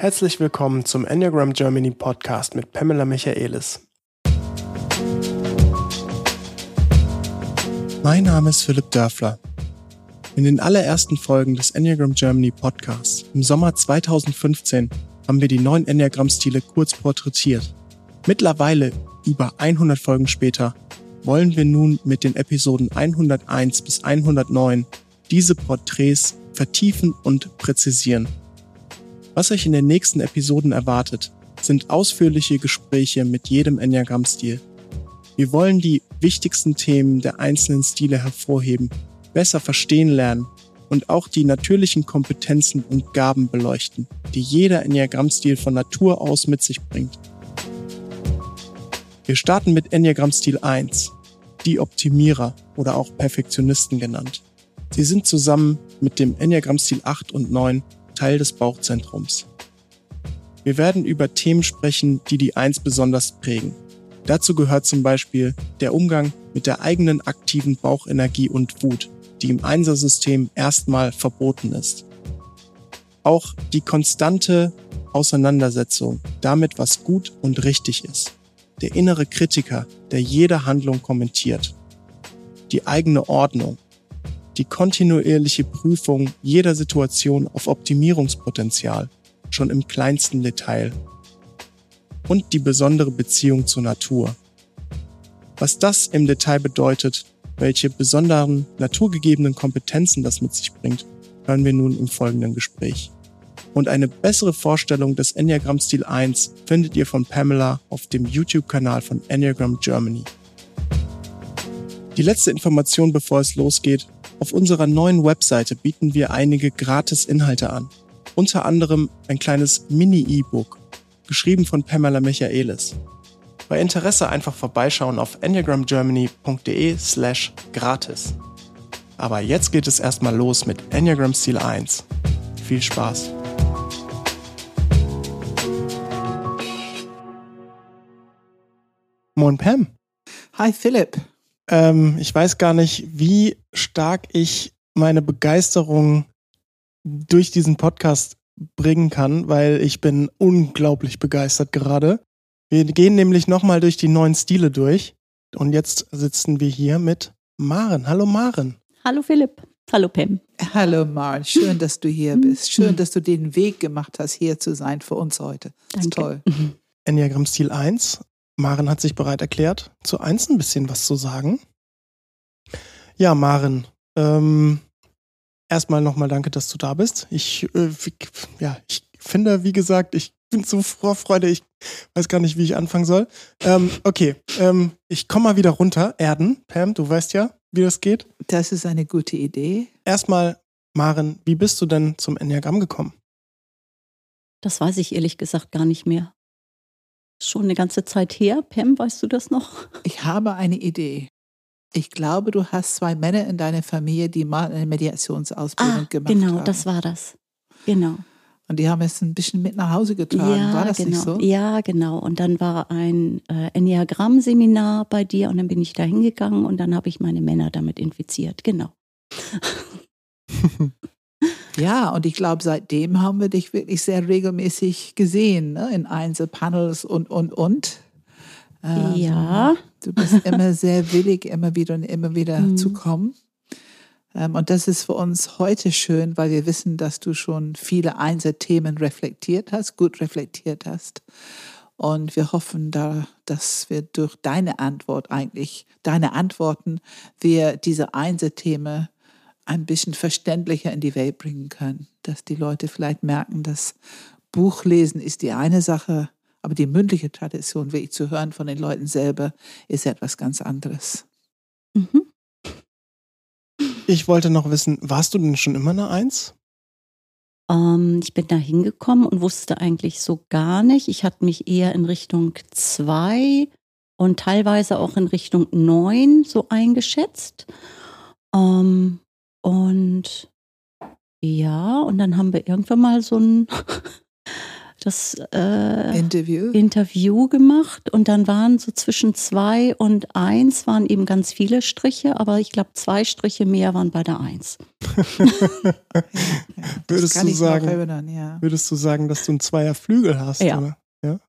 Herzlich willkommen zum Enneagram Germany Podcast mit Pamela Michaelis. Mein Name ist Philipp Dörfler. In den allerersten Folgen des Enneagram Germany Podcasts im Sommer 2015 haben wir die neuen Enneagramm-Stile kurz porträtiert. Mittlerweile, über 100 Folgen später, wollen wir nun mit den Episoden 101 bis 109 diese Porträts vertiefen und präzisieren. Was euch in den nächsten Episoden erwartet, sind ausführliche Gespräche mit jedem Enneagramm-Stil. Wir wollen die wichtigsten Themen der einzelnen Stile hervorheben, besser verstehen lernen und auch die natürlichen Kompetenzen und Gaben beleuchten, die jeder Enneagramm-Stil von Natur aus mit sich bringt. Wir starten mit Enneagramm-Stil 1, die Optimierer oder auch Perfektionisten genannt. Sie sind zusammen mit dem Enneagramm-Stil 8 und 9 Teil des Bauchzentrums. Wir werden über Themen sprechen, die die 1 besonders prägen. Dazu gehört zum Beispiel der Umgang mit der eigenen aktiven Bauchenergie und Wut, die im Einser-System erstmal verboten ist. Auch die konstante Auseinandersetzung damit, was gut und richtig ist. Der innere Kritiker, der jede Handlung kommentiert. Die eigene Ordnung, die kontinuierliche Prüfung jeder Situation auf Optimierungspotenzial, schon im kleinsten Detail. Und die besondere Beziehung zur Natur. Was das im Detail bedeutet, welche besonderen naturgegebenen Kompetenzen das mit sich bringt, hören wir nun im folgenden Gespräch. Und eine bessere Vorstellung des Enneagram Stil 1 findet ihr von Pamela auf dem YouTube-Kanal von Enneagram Germany. Die letzte Information, bevor es losgeht. Auf unserer neuen Webseite bieten wir einige Gratis-Inhalte an. Unter anderem ein kleines Mini-E-Book, geschrieben von Pamela Michaelis. Bei Interesse einfach vorbeischauen auf enneagramgermany.de slash gratis. Aber jetzt geht es erstmal los mit Enneagram Stil 1. Viel Spaß! Moin Pam. Hi Philipp. Ähm, ich weiß gar nicht, wie stark ich meine Begeisterung durch diesen Podcast bringen kann, weil ich bin unglaublich begeistert gerade. Wir gehen nämlich nochmal durch die neuen Stile durch. Und jetzt sitzen wir hier mit Maren. Hallo Maren. Hallo Philipp. Hallo Pam. Hallo Maren. Schön, dass du hier bist. Schön, dass du den Weg gemacht hast, hier zu sein für uns heute. Das ist toll. Enneagramm Stil 1. Maren hat sich bereit erklärt, zu 1 ein bisschen was zu sagen. Ja, Maren, ähm, erstmal nochmal danke, dass du da bist. Ich, äh, ja, ich finde, wie gesagt, ich bin so Vorfreude, ich weiß gar nicht, wie ich anfangen soll. Ähm, okay, ähm, ich komme mal wieder runter. Erden, Pam, du weißt ja, wie das geht. Das ist eine gute Idee. Erstmal, Maren, wie bist du denn zum Enneagramm gekommen? Das weiß ich ehrlich gesagt gar nicht mehr. Schon eine ganze Zeit her. Pam, weißt du das noch? Ich habe eine Idee. Ich glaube, du hast zwei Männer in deiner Familie, die mal eine Mediationsausbildung ah, gemacht genau, haben. Genau, das war das. Genau. Und die haben es ein bisschen mit nach Hause getragen. Ja, war das genau. nicht so? Ja, genau. Und dann war ein äh, Enneagramm-Seminar bei dir und dann bin ich da hingegangen und dann habe ich meine Männer damit infiziert. Genau. ja, und ich glaube, seitdem haben wir dich wirklich sehr regelmäßig gesehen, ne? in Einzelpanels und, und, und. Ähm, ja. Du bist immer sehr willig, immer wieder und immer wieder mhm. zu kommen. Ähm, und das ist für uns heute schön, weil wir wissen, dass du schon viele Einzelthemen reflektiert hast, gut reflektiert hast. Und wir hoffen da, dass wir durch deine Antwort eigentlich, deine Antworten, wir diese Einzelthemen ein bisschen verständlicher in die Welt bringen können. Dass die Leute vielleicht merken, dass Buchlesen ist die eine Sache, aber die mündliche Tradition, wirklich zu hören von den Leuten selber, ist etwas ganz anderes. Mhm. Ich wollte noch wissen, warst du denn schon immer eine Eins? Ähm, ich bin da hingekommen und wusste eigentlich so gar nicht. Ich hatte mich eher in Richtung zwei und teilweise auch in Richtung neun so eingeschätzt. Ähm, und ja, und dann haben wir irgendwann mal so ein das äh, Interview. Interview gemacht und dann waren so zwischen zwei und eins waren eben ganz viele Striche, aber ich glaube zwei Striche mehr waren bei der eins. würdest, du sagen, erinnern, ja. würdest du sagen, dass du einen Zweierflügel hast? Ja. Oder? ja.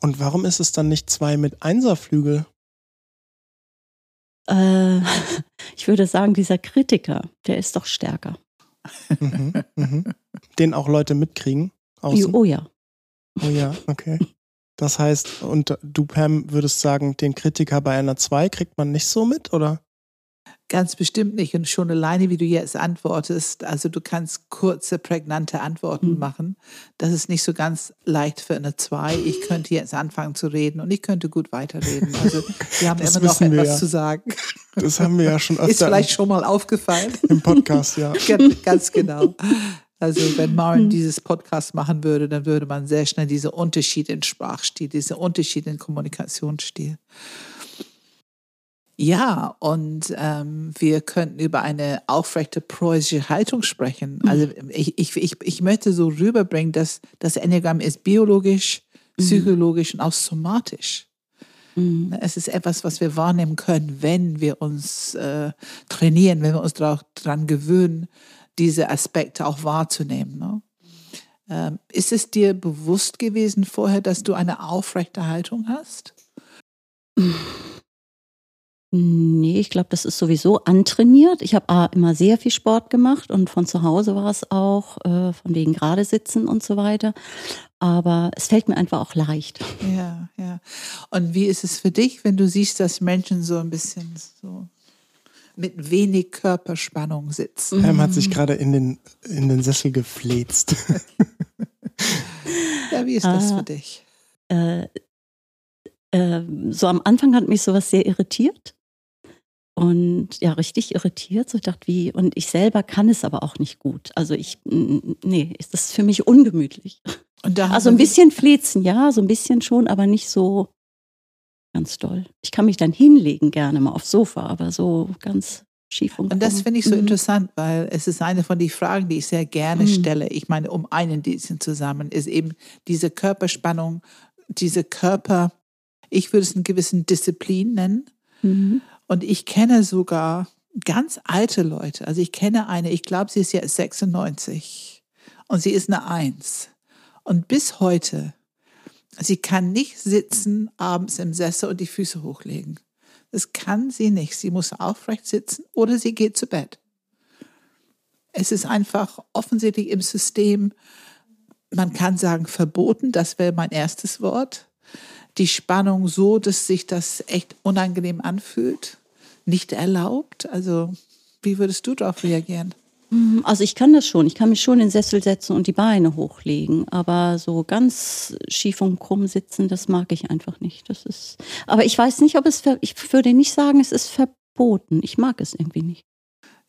Und warum ist es dann nicht zwei mit Einserflügel? Äh, ich würde sagen, dieser Kritiker, der ist doch stärker. Mhm, mhm. Den auch Leute mitkriegen? Außen? Oh ja. Oh ja, okay. Das heißt, und du, Pam, würdest sagen, den Kritiker bei einer 2 kriegt man nicht so mit, oder? Ganz bestimmt nicht. Und schon alleine, wie du jetzt antwortest, also du kannst kurze, prägnante Antworten Mhm. machen. Das ist nicht so ganz leicht für eine Zwei. Ich könnte jetzt anfangen zu reden und ich könnte gut weiterreden. Also wir haben Das immer noch etwas ja. zu sagen. Das haben wir ja schon Ist öfter vielleicht schon mal aufgefallen. im Podcast, ja. Ganz- Ganz genau. Also wenn. Maren dieses Podcast machen würde, dann würde man sehr schnell diese Unterschied in Sprachstil, diese Unterschied in Kommunikationsstil. Ja, und ähm, wir könnten über eine aufrechte preußische Haltung sprechen. Also ich, ich, ich, ich möchte so rüberbringen, dass das Enneagramm ist biologisch, psychologisch und auch somatisch. Mhm. Es ist etwas, was wir wahrnehmen können, wenn wir uns äh, trainieren, wenn wir uns daran gewöhnen, diese Aspekte auch wahrzunehmen. Ne? Ähm, ist es dir bewusst gewesen vorher, dass du eine aufrechte Haltung hast? Nee, ich glaube, das ist sowieso antrainiert. Ich habe A, immer sehr viel Sport gemacht und von zu Hause war es auch, äh, von wegen gerade sitzen und so weiter. Aber es fällt mir einfach auch leicht. Ja, ja. Und wie ist es für dich, wenn du siehst, dass Menschen so ein bisschen so mit wenig Körperspannung sitzen? Pam hat sich gerade in den, in den Sessel gefläzt. Ja, wie ist das Ah. für dich? Äh, äh, so am Anfang hat mich sowas sehr irritiert. Und ja, richtig irritiert. So ich dachte, wie, und ich selber kann es aber auch nicht gut. Also ich, nee, ist das für mich ungemütlich. Also ein bisschen flezen, ja, so ein bisschen schon, aber nicht so ganz doll. Ich kann mich dann hinlegen gerne mal aufs Sofa, aber so ganz schief und Und das finde ich so Mhm. interessant, weil es ist eine von den Fragen, die ich sehr gerne Mhm. stelle. Ich meine, um einen Dienst zusammen ist eben diese Körperspannung, diese Körper, ich würde es einen gewissen Disziplin nennen. Mhm. Und ich kenne sogar ganz alte Leute. Also ich kenne eine, ich glaube, sie ist jetzt 96 und sie ist eine Eins. Und bis heute, sie kann nicht sitzen abends im Sessel und die Füße hochlegen. Das kann sie nicht. Sie muss aufrecht sitzen oder sie geht zu Bett. Es ist einfach offensichtlich im System, man kann sagen, verboten, das wäre mein erstes Wort. Die Spannung so, dass sich das echt unangenehm anfühlt, nicht erlaubt. Also, wie würdest du darauf reagieren? Mhm, Also ich kann das schon. Ich kann mich schon in den Sessel setzen und die Beine hochlegen. Aber so ganz schief und krumm sitzen, das mag ich einfach nicht. Das ist. Aber ich weiß nicht, ob es. Ver ich würde nicht sagen, es ist verboten. Ich mag es irgendwie nicht.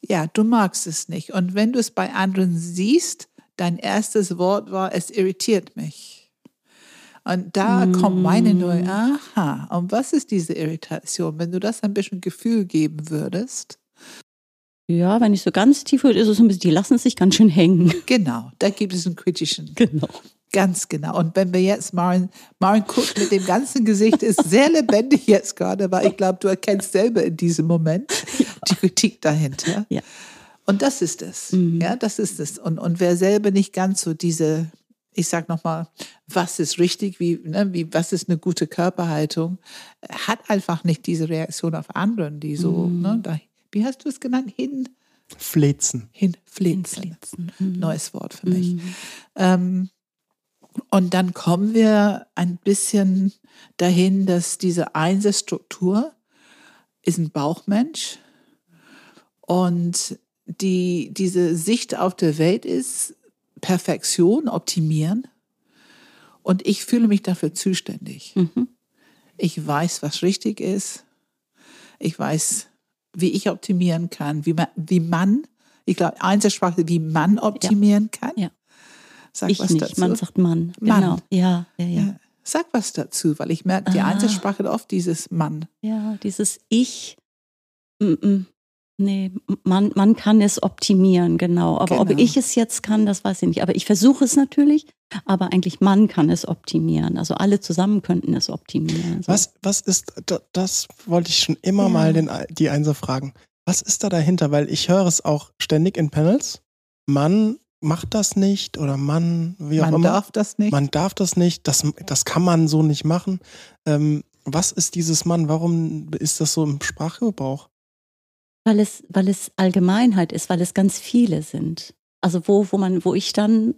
Ja, du magst es nicht. Und wenn du es bei anderen siehst, dein erstes Wort war, es irritiert mich. Und da kommt meine Mm. neue, aha, und was ist diese Irritation? Wenn du das ein bisschen Gefühl geben würdest, Ja, wenn ich so ganz tief würde, ist es ein bisschen, die lassen sich ganz schön hängen. genau, da gibt es einen kritischen. Genau. Ganz genau. Und wenn wir jetzt Maren, Maren guckt mit dem ganzen Gesicht, ist sehr lebendig jetzt gerade, weil ich glaube, du erkennst selber in diesem Moment die Kritik dahinter. Ja. Und das ist es. Mhm. Ja, das ist es. Und, und wer selber nicht ganz so diese, ich sag nochmal, was ist richtig, wie, ne, wie, was ist eine gute Körperhaltung, hat einfach nicht diese Reaktion auf anderen, die so, Mhm. ne, da, wie hast du es genannt? Hin, Flezen. hinflinzen. Hinflitzen. Mhm. Neues Wort für mich. Mhm. Ähm, und dann kommen wir ein bisschen dahin, dass diese Einserstruktur ist ein Bauchmensch und die, diese Sicht auf der Welt ist Perfektion, optimieren. Und ich fühle mich dafür zuständig. Mhm. Ich weiß, was richtig ist. Ich weiß, wie ich optimieren kann, wie man, wie man ich glaube, Einzelsprache, wie man optimieren kann. Ja. Sag Ich was nicht. dazu. Man sagt Mann. Mann. Genau. Ja, ja, ja. ja. Sag was dazu, weil ich merke, die Ah. Einzelsprache hat oft dieses Mann. Ja, dieses Ich. Mm -mm. Nee, man, man kann es optimieren, genau. Aber ob Genau. ich es jetzt kann, das weiß ich nicht. Aber ich versuche es natürlich, aber eigentlich man kann es optimieren. Also alle zusammen könnten es optimieren. So. Was, was ist, da- das wollte ich schon immer Ja. mal den, die Einser fragen. Was ist da dahinter? Weil ich höre es auch ständig in Panels. Mann macht das nicht oder Mann, wie auch Man immer. darf das nicht. Man darf das nicht, das, das kann man so nicht machen. Ähm, was ist dieses Mann? Warum ist das so im Sprachgebrauch? Weil es, weil es Allgemeinheit ist, weil es ganz viele sind. Also wo, wo man, wo ich dann,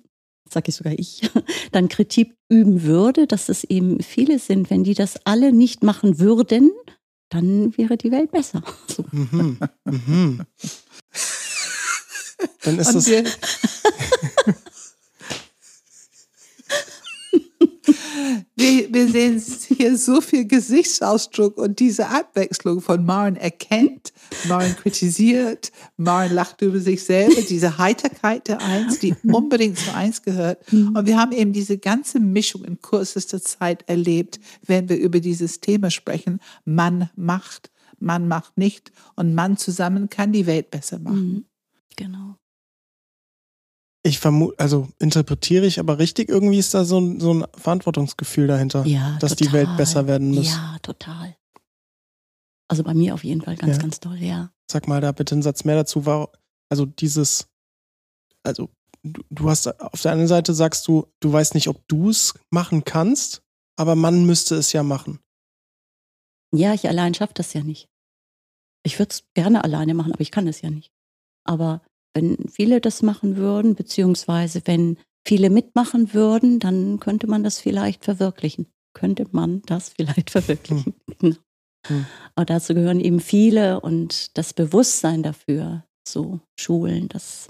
sage ich sogar ich, dann Kritik üben würde, dass es eben viele sind. Wenn die das alle nicht machen würden, dann wäre die Welt besser. So. Mhm. Mhm. Dann ist Und das. wir, wir, sehen hier so viel Gesichtsausdruck und diese Abwechslung von Maren erkennt, Maren kritisiert, Maren lacht über sich selber, diese Heiterkeit der Eins, die unbedingt zu Eins gehört. Und wir haben eben diese ganze Mischung in kürzester Zeit erlebt, wenn wir über dieses Thema sprechen. Mann macht, Mann macht nicht und Mann zusammen kann die Welt besser machen. Mhm. Genau. Ich vermute, also interpretiere ich aber richtig, irgendwie ist da so ein, so ein Verantwortungsgefühl dahinter, Ja, dass total. die Welt besser werden muss. Ja, total. Also bei mir auf jeden Fall ganz, Ja. ganz toll, ja. Sag mal da bitte einen Satz mehr dazu. War, also dieses, also du, du hast auf der einen Seite sagst du, du weißt nicht, ob du es machen kannst, aber man müsste es ja machen. Ja, ich allein schaffe das ja nicht. Ich würde es gerne alleine machen, aber ich kann es ja nicht. Aber wenn viele das machen würden, beziehungsweise wenn viele mitmachen würden, dann könnte man das vielleicht verwirklichen. Könnte man das vielleicht verwirklichen. Genau. Hm. Aber dazu gehören eben viele und das Bewusstsein dafür, so Schulen, das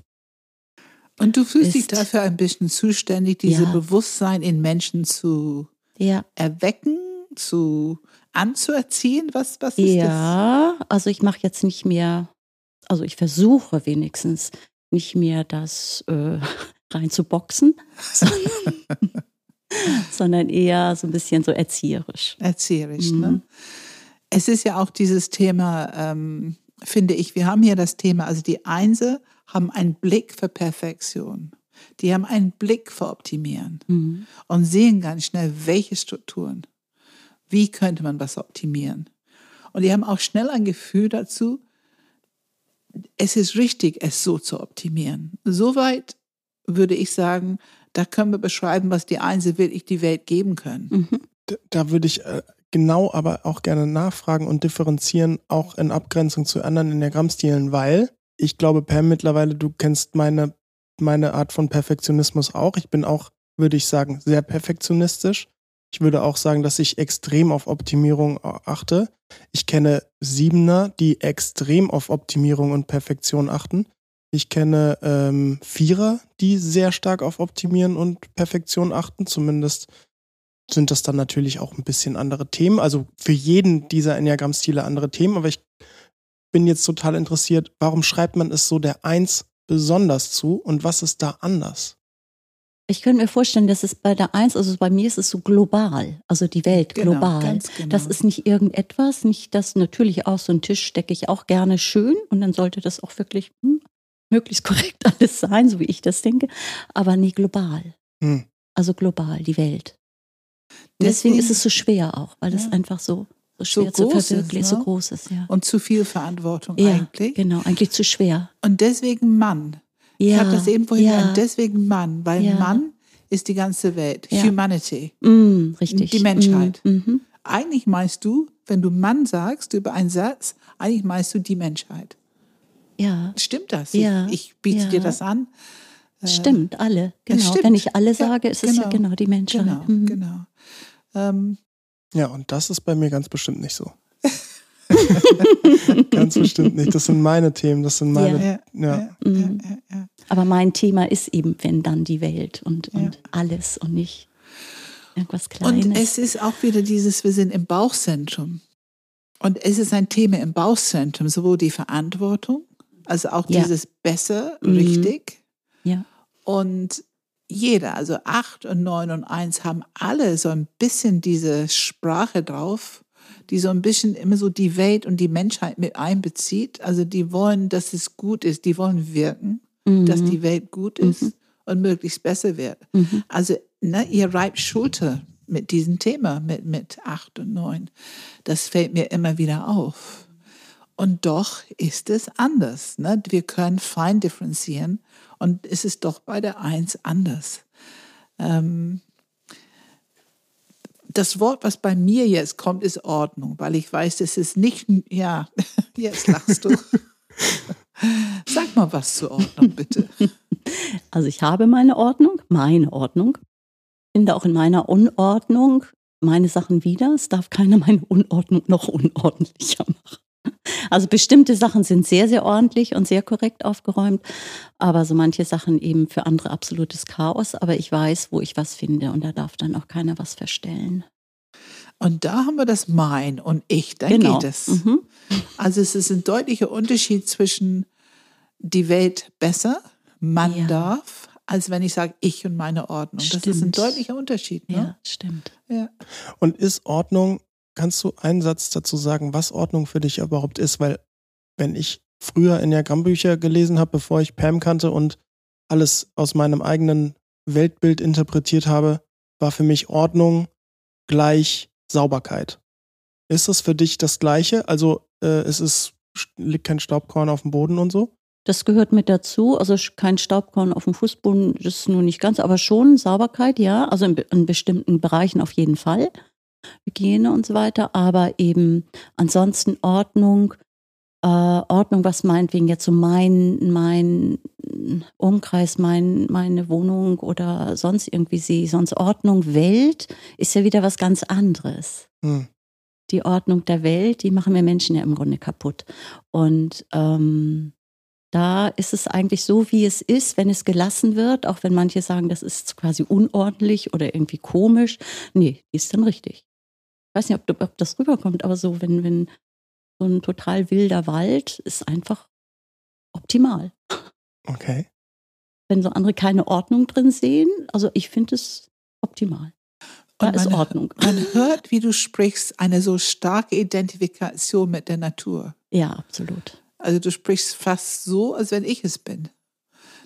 Und du fühlst dich dafür ein bisschen zuständig, diese Ja. Bewusstsein in Menschen zu ja, erwecken, zu anzuerziehen? Was, was ist Ja, also ich mache jetzt nicht mehr, also ich versuche wenigstens nicht mehr das äh, reinzuboxen, sondern, sondern eher so ein bisschen so erzieherisch. Erzieherisch. Mhm. Ne? Es ist ja auch dieses Thema, ähm, finde ich, wir haben hier das Thema, also die Einser haben einen Blick für Perfektion. Die haben einen Blick für Optimieren Mhm. und sehen ganz schnell, welche Strukturen, wie könnte man was optimieren. Und die haben auch schnell ein Gefühl dazu, es ist richtig, es so zu optimieren. Soweit würde ich sagen, da können wir beschreiben, was die Einzel wirklich die Welt geben können. Mhm. D- Da würde ich äh, genau aber auch gerne nachfragen und differenzieren, auch in Abgrenzung zu anderen Enneagrammstilen, weil ich glaube, Pam, mittlerweile, du kennst meine, meine Art von Perfektionismus auch. Ich bin auch, würde ich sagen, sehr perfektionistisch. Ich würde auch sagen, dass ich extrem auf Optimierung achte. Ich kenne Siebener, die extrem auf Optimierung und Perfektion achten. Ich kenne ähm, Vierer, die sehr stark auf Optimieren und Perfektion achten. Zumindest sind das dann natürlich auch ein bisschen andere Themen. Also für jeden dieser Enneagramm-Stile andere Themen. Aber ich bin jetzt total interessiert, warum schreibt man es so der Eins besonders zu und was ist da anders? Ich könnte mir vorstellen, dass es bei der Eins, also bei mir ist es so global, also die Welt global. ganz genau. Das ist nicht irgendetwas, nicht das natürlich auch so ein Tisch stecke ich auch gerne schön und dann sollte das auch wirklich hm, möglichst korrekt alles sein, so wie ich das denke, aber nie global. Hm. Also global, die Welt. Und deswegen, ist es so schwer auch, weil es Ja. einfach so, so So schwer zu groß ist, verwirklichen, ne? so groß ist, ja. und zu viel Verantwortung ja, eigentlich. genau, eigentlich zu schwer. Und deswegen Mann. Ja, Ich habe das eben vorhin ja. gesagt, deswegen Mann, weil Ja. Mann ist die ganze Welt, Ja. Humanity. Mm, richtig. Die Menschheit. Mm, mhm. Eigentlich meinst du, wenn du Mann sagst über einen Satz, eigentlich meinst du die Menschheit. Ja, Stimmt das? Ja, Ich, ich biete ja. dir das an. stimmt, alle. Genau. stimmt. Wenn ich alle Ja, sage, ist es ja genau die Menschheit. Genau, Mhm. genau. Ähm, Ja, und das ist bei mir ganz bestimmt nicht so. ganz bestimmt nicht. Das sind meine Themen, das sind meine. ja, Ja. ja, Mhm. Aber mein Thema ist eben, wenn dann die Welt und, Ja. und alles und nicht irgendwas Kleines. Und es ist auch wieder dieses, wir sind im Bauchzentrum. Und es ist ein Thema im Bauchzentrum, sowohl die Verantwortung, also auch Ja. dieses besser, Mhm. richtig. ja. Und jeder, also acht und neun und eins, haben alle so ein bisschen diese Sprache drauf, die so ein bisschen immer so die Welt und die Menschheit mit einbezieht. Also die wollen, dass es gut ist, die wollen wirken, Mhm. dass die Welt gut ist Mhm. und möglichst besser wird. Mhm. Also ne, ihr reibt Schulter mit diesem Thema, mit, mit acht und neun. Das fällt mir immer wieder auf. Und doch ist es anders. Ne? Wir können fein differenzieren und es ist doch bei der Eins anders. Ähm, das Wort, was bei mir jetzt kommt, ist Ordnung, weil ich weiß, es ist nicht, ja, jetzt lachst du. Sag mal was zur Ordnung, bitte. Also ich habe meine Ordnung, meine Ordnung. Finde auch in meiner Unordnung meine Sachen wieder. Es darf keiner meine Unordnung noch unordentlicher machen. Also bestimmte Sachen sind sehr, sehr ordentlich und sehr korrekt aufgeräumt, aber so manche Sachen eben für andere absolutes Chaos. Aber ich weiß, wo ich was finde und da darf dann auch keiner was verstellen. Und da haben wir das Mein und Ich, da genau. geht es. Mhm. Also es ist ein deutlicher Unterschied zwischen die Welt besser, man ja. darf, als wenn ich sage, ich und meine Ordnung. Stimmt. Das ist ein deutlicher Unterschied. Ne? Ja, stimmt. Ja. Und ist Ordnung, kannst du einen Satz dazu sagen, was Ordnung für dich überhaupt ist? Weil wenn ich früher Enneagramm-Bücher gelesen habe, bevor ich Pam kannte und alles aus meinem eigenen Weltbild interpretiert habe, war für mich Ordnung gleich Sauberkeit. Ist das für dich das Gleiche? Also äh, es ist, liegt kein Staubkorn auf dem Boden und so? Das gehört mit dazu. Also kein Staubkorn auf dem Fußboden, das ist nur nicht ganz, aber schon Sauberkeit, ja. Also in, in bestimmten Bereichen auf jeden Fall. Hygiene und so weiter. Aber eben ansonsten Ordnung, äh, Ordnung, was meinetwegen jetzt so mein, mein Umkreis, mein, meine Wohnung oder sonst irgendwie sehe, sonst Ordnung, Welt ist ja wieder was ganz anderes. Hm. Die Ordnung der Welt, die machen wir Menschen ja im Grunde kaputt. Und ähm, da ist es eigentlich so, wie es ist, wenn es gelassen wird, auch wenn manche sagen, das ist quasi unordentlich oder irgendwie komisch. Nee, die ist dann richtig. Ich weiß nicht, ob, ob das rüberkommt, aber so, wenn, wenn so ein total wilder Wald ist einfach optimal. Okay. Wenn so andere keine Ordnung drin sehen, also ich finde es optimal. Da ist Ordnung. Man hört, wie du sprichst, eine so starke Identifikation mit der Natur. Ja, absolut. Also du sprichst fast so, als wenn ich es bin.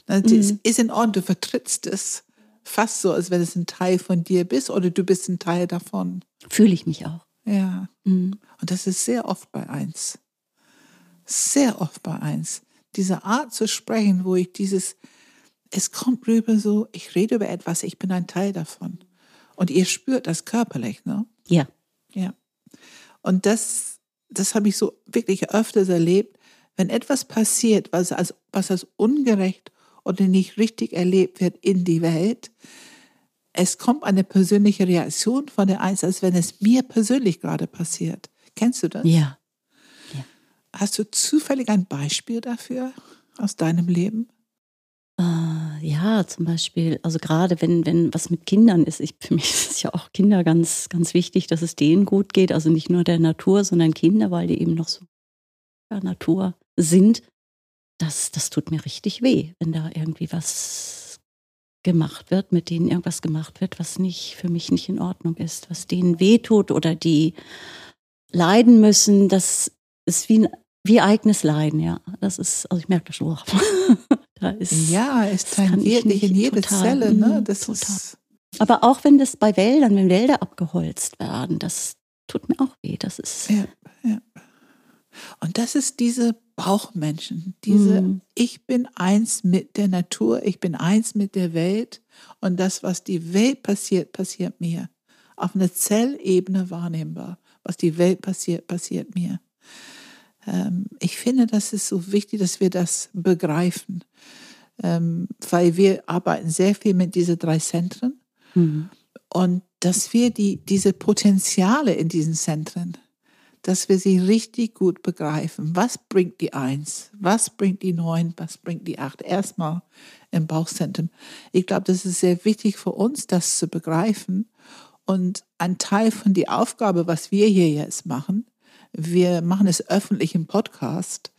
Das mhm. ist in Ordnung, du vertrittst es fast so, als wenn es ein Teil von dir bist oder du bist ein Teil davon. Fühle ich mich auch. Ja. Mhm. Und das ist sehr oft bei eins. Sehr oft bei eins. Diese Art zu sprechen, wo ich dieses, es kommt rüber so, ich rede über etwas, ich bin ein Teil davon. Und ihr spürt das körperlich, ne? Ja. Ja. Und das, das habe ich so wirklich öfters erlebt, wenn etwas passiert, was als, was als ungerecht oder nicht richtig erlebt wird in die Welt, es kommt eine persönliche Reaktion von der Eins, als wenn es mir persönlich gerade passiert. Kennst du das? Ja. ja. Hast du zufällig ein Beispiel dafür aus deinem Leben? Äh, ja, zum Beispiel, also gerade wenn, wenn was mit Kindern ist, ich, für mich ist es ja auch Kinder ganz, ganz wichtig, dass es denen gut geht. Also nicht nur der Natur, sondern Kinder, weil die eben noch so ja, Natur sind. Das, das tut mir richtig weh, wenn da irgendwie was gemacht wird, mit denen irgendwas gemacht wird, was nicht für mich nicht in Ordnung ist, was denen wehtut oder die leiden müssen, das ist wie ein wie eigenes Leiden, ja. Das ist, also ich merke das schon. da ist, ja, es tangiert dich in jede total, Zelle, ne? Mhm, das total. ist. Aber auch wenn das bei Wäldern, wenn Wälder abgeholzt werden, das tut mir auch weh. Das ist. Ja, ja. Und das ist diese Bauchmenschen, diese mhm. Ich bin eins mit der Natur, ich bin eins mit der Welt und das, was die Welt passiert, passiert mir. Auf einer Zellebene wahrnehmbar. Was die Welt passiert, passiert mir. Ähm, ich finde, das ist so wichtig, dass wir das begreifen, ähm, weil wir arbeiten sehr viel mit diesen drei Zentren mhm. und dass wir die, diese Potenziale in diesen Zentren dass wir sie richtig gut begreifen. Was bringt die Eins? Was bringt die Neun? Was bringt die Acht? Erstmal im Bauchzentrum. Ich glaube, das ist sehr wichtig für uns, das zu begreifen. Und ein Teil von der Aufgabe, was wir hier jetzt machen, wir machen es öffentlich im Podcast,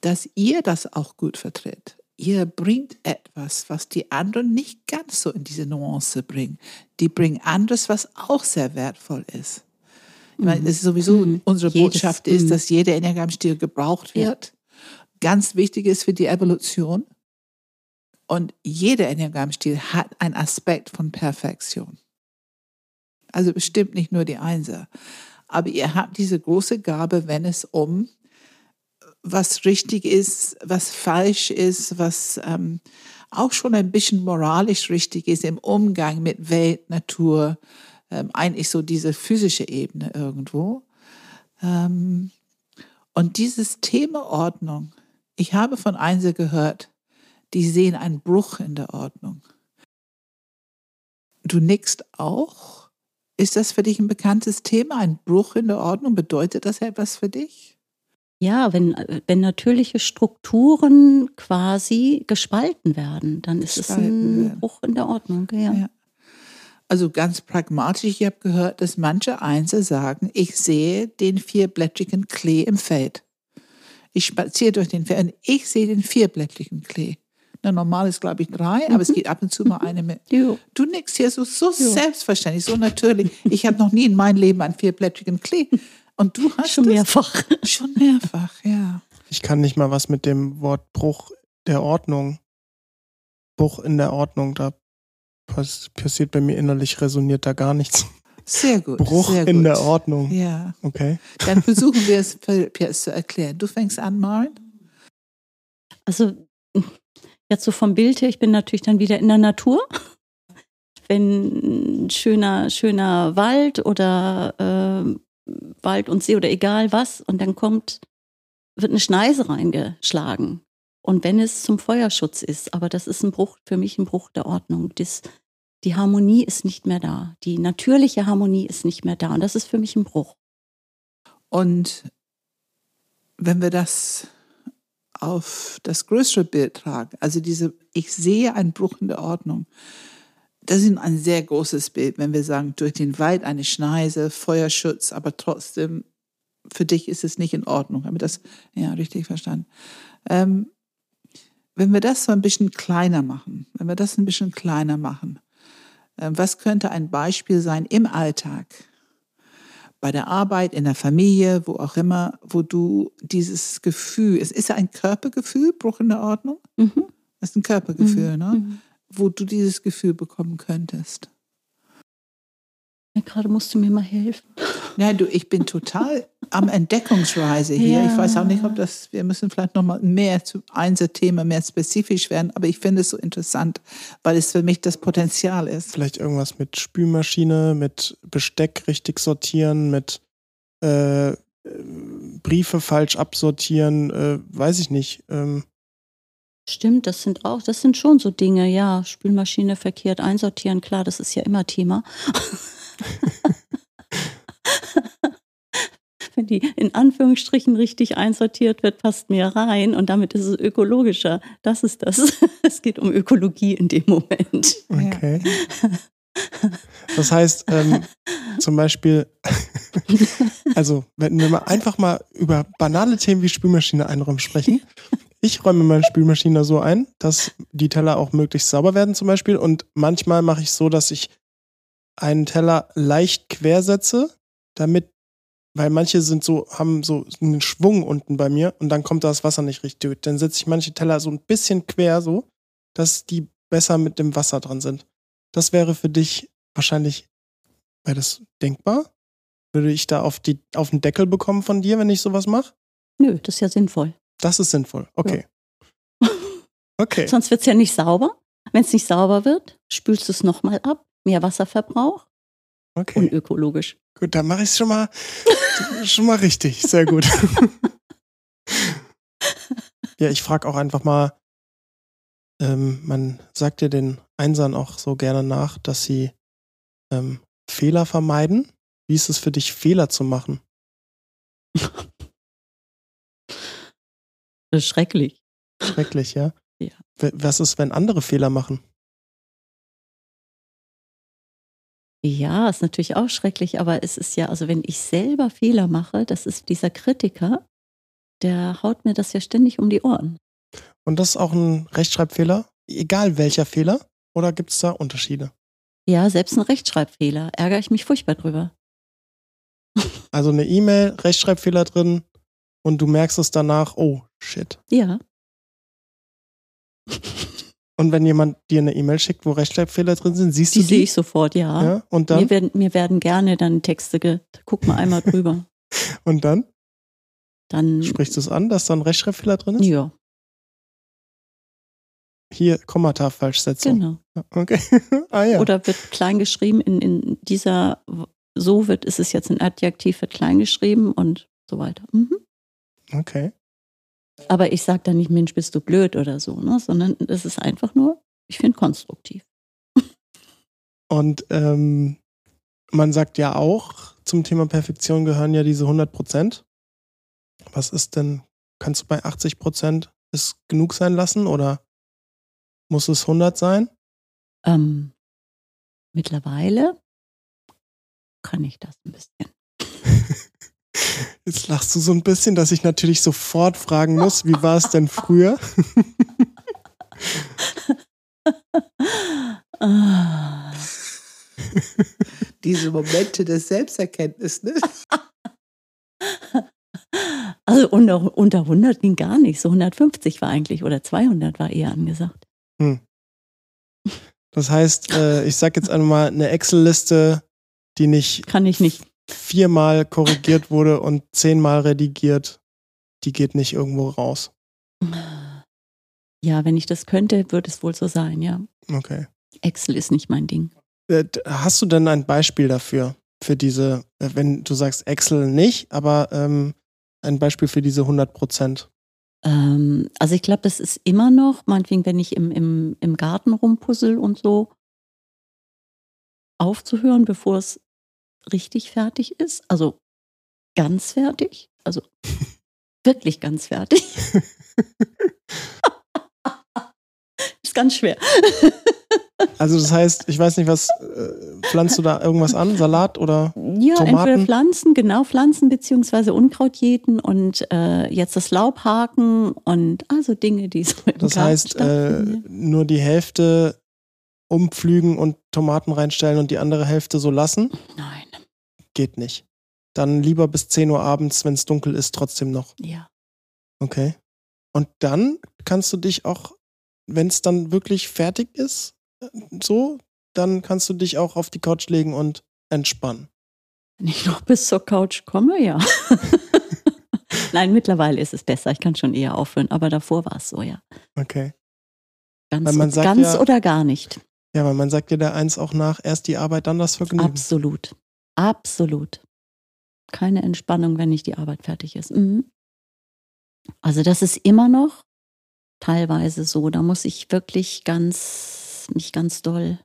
dass ihr das auch gut vertritt. Ihr bringt etwas, was die anderen nicht ganz so in diese Nuance bringen. Die bringen anderes, was auch sehr wertvoll ist. Ich meine, es sowieso mhm. unsere Jedes, Botschaft ist, mhm. dass jeder Enneagramm-Stil gebraucht wird. Ja. Ganz wichtig ist für die Evolution. Und jeder Enneagramm-Stil hat einen Aspekt von Perfektion. Also bestimmt nicht nur die Einser. Aber ihr habt diese große Gabe, wenn es um was richtig ist, was falsch ist, was ähm, auch schon ein bisschen moralisch richtig ist im Umgang mit Welt, Natur, ähm, eigentlich so diese physische Ebene irgendwo. Ähm, und dieses Thema Ordnung, ich habe von Einzel gehört, die sehen einen Bruch in der Ordnung. Du nickst auch. Ist das für dich ein bekanntes Thema? Ein Bruch in der Ordnung? Bedeutet das etwas für dich? Ja, wenn, wenn natürliche Strukturen quasi gespalten werden, dann ist es ein Bruch in der Ordnung. Ja. ja. Also ganz pragmatisch, ich habe gehört, dass manche Einzel sagen, ich sehe den vierblättrigen Klee im Feld. Ich spaziere durch den Feld und ich sehe den vierblättrigen Klee. Na, normal ist, glaube ich, drei, mhm. aber es mhm. geht ab und zu mal eine mit. Jo. Du nix hier so, so selbstverständlich, so natürlich. Ich habe noch nie in meinem Leben einen vierblättrigen Klee. Und du hast schon mehrfach. Schon mehrfach, ja. Ich kann nicht mal was mit dem Wort Bruch der Ordnung. Bruch in der Ordnung, da passiert bei mir innerlich resoniert da gar nichts. Sehr gut. Bruch sehr in gut. der Ordnung. Ja. Okay. Dann versuchen wir es Piers zu erklären. Du fängst an, Maren. Also jetzt so vom Bild her, ich bin natürlich dann wieder in der Natur. Wenn ein schöner, schöner Wald oder äh, Wald und See oder egal was und dann kommt, wird eine Schneise reingeschlagen. Und wenn es zum Feuerschutz ist, aber das ist ein Bruch, für mich ein Bruch der Ordnung. Das, die Harmonie ist nicht mehr da. Die natürliche Harmonie ist nicht mehr da. Und das ist für mich ein Bruch. Und wenn wir das auf das größere Bild tragen, also diese, ich sehe einen Bruch in der Ordnung, das ist ein sehr großes Bild, wenn wir sagen, durch den Wald eine Schneise, Feuerschutz, aber trotzdem, für dich ist es nicht in Ordnung. Haben wir das, ja, richtig verstanden. Ähm, wenn wir das so ein bisschen kleiner machen, wenn wir das ein bisschen kleiner machen, äh, was könnte ein Beispiel sein im Alltag? Bei der Arbeit, in der Familie, wo auch immer, wo du dieses Gefühl, es ist ja ein Körpergefühl, Bruch in der Ordnung. Mhm. Das ist ein Körpergefühl, mhm. ne? Mhm wo du dieses Gefühl bekommen könntest? Ja, gerade musst du mir mal helfen. Ja, du, ich bin total am Entdeckungsreise hier. Ja. Ich weiß auch nicht, ob das, wir müssen vielleicht noch mal mehr zu Einzelthema mehr spezifisch werden, aber ich finde es so interessant, weil es für mich das Potenzial ist. Vielleicht irgendwas mit Spülmaschine, mit Besteck richtig sortieren, mit äh, Briefe falsch absortieren, äh, weiß ich nicht. Ähm, Stimmt, das sind auch, das sind schon so Dinge, ja. Spülmaschine verkehrt einsortieren, klar, das ist ja immer Thema. Die in Anführungsstrichen richtig einsortiert wird, passt mehr rein und damit ist es ökologischer. Das ist das. Es geht um Ökologie in dem Moment. Okay. Das heißt, ähm, zum Beispiel, also wenn wir mal einfach mal über banale Themen wie Spülmaschine einräumen sprechen, ich räume meine Spülmaschine so ein, dass die Teller auch möglichst sauber werden zum Beispiel. Und manchmal mache ich so, dass ich einen Teller leicht quersetze, damit, weil manche sind so, haben so einen Schwung unten bei mir und dann kommt das Wasser nicht richtig durch. Dann setze ich manche Teller so ein bisschen quer so, dass die besser mit dem Wasser dran sind. Das wäre für dich wahrscheinlich, wäre das denkbar? Würde ich da auf, die, auf den Deckel bekommen von dir, wenn ich sowas mache? Nö, das ist ja sinnvoll. Das ist sinnvoll. Okay. Ja. Okay. Sonst wird es ja nicht sauber. Wenn es nicht sauber wird, spülst du es nochmal ab. Mehr Wasserverbrauch. Okay. Unökologisch. Gut, dann mache ich es schon mal, schon mal richtig. Sehr gut. ja, ich frage auch einfach mal, ähm, man sagt ja den Einsern auch so gerne nach, dass sie ähm, Fehler vermeiden. Wie ist es für dich, Fehler zu machen? Schrecklich. Schrecklich, ja? Ja. Was ist, wenn andere Fehler machen? Ja, ist natürlich auch schrecklich, aber es ist ja, also wenn ich selber Fehler mache, das ist dieser Kritiker, der haut mir das ja ständig um die Ohren. Und das ist auch ein Rechtschreibfehler, egal welcher Fehler, oder gibt es da Unterschiede? Ja, selbst ein Rechtschreibfehler, ärgere ich mich furchtbar drüber. Also eine E-Mail, Rechtschreibfehler drin und du merkst es danach, oh, Shit. Ja. Und wenn jemand dir eine E-Mail schickt, wo Rechtschreibfehler drin sind, siehst die du die? Die sehe ich sofort, ja. ja. Und dann? Mir werden, mir werden gerne dann Texte, ge guck mal einmal drüber. Und dann? Dann, Sprichst du es an, dass da ein Rechtschreibfehler drin ist? ja, Hier, Kommata Falschsetzung. genau. Okay. ah ja. Oder wird klein geschrieben in, in dieser, so wird, ist es jetzt ein Adjektiv, wird klein geschrieben und so weiter. Mhm. Okay. Aber ich sage dann nicht, Mensch, bist du blöd oder so, ne? sondern es ist einfach nur, ich finde konstruktiv. Und ähm, man sagt ja auch, zum Thema Perfektion gehören ja diese 100 Prozent. Was ist denn, kannst du bei 80 Prozent es genug sein lassen oder muss es 100 sein? Ähm, mittlerweile kann ich das ein bisschen. Jetzt lachst du so ein bisschen, dass ich natürlich sofort fragen muss, wie war es denn früher? Diese Momente des Selbsterkenntnis, ne? Also unter, unter 100 ging gar nicht. So 150 war eigentlich oder 200 war eher angesagt. Das heißt, äh, ich sag jetzt einmal eine Excel-Liste, die nicht Kann ich nicht. Viermal korrigiert wurde und zehnmal redigiert, die geht nicht irgendwo raus. Ja, wenn ich das könnte, würde es wohl so sein, ja. Okay. Excel ist nicht mein Ding. Äh, Hast du denn ein Beispiel dafür? Für diese, äh, wenn du sagst Excel nicht, aber ähm, ein Beispiel für diese 100 Prozent. Ähm, also ich glaube, das ist immer noch, meinetwegen, wenn ich im, im, im Garten rumpuzzle und so, aufzuhören, bevor es richtig fertig ist. Also ganz fertig. Also wirklich ganz fertig. ist ganz schwer. Also das heißt, ich weiß nicht, was äh, pflanzt du da irgendwas an? Salat oder? Ja, Tomaten? entweder Pflanzen, genau, Pflanzen beziehungsweise Unkraut jäten und äh, jetzt das Laub haken und also Dinge, die so im Das Garten heißt, äh, nur die Hälfte umpflügen und Tomaten reinstellen und die andere Hälfte so lassen? Nein, Geht nicht. Dann lieber bis 10 Uhr abends, wenn es dunkel ist, trotzdem noch. ja. Okay. Und dann kannst du dich auch, wenn es dann wirklich fertig ist, äh, so, dann kannst du dich auch auf die Couch legen und entspannen. Wenn ich noch bis zur Couch komme, ja. Nein, mittlerweile ist es besser. Ich kann schon eher aufhören, aber davor war es so, ja. Okay. Ganz, ganz ja- oder gar nicht. Ja, weil man sagt ja der eins auch nach, erst die Arbeit, dann das Vergnügen. Absolut. Absolut. Keine Entspannung, wenn nicht die Arbeit fertig ist. Mhm. Also das ist immer noch teilweise so. Da muss ich wirklich ganz, mich ganz doll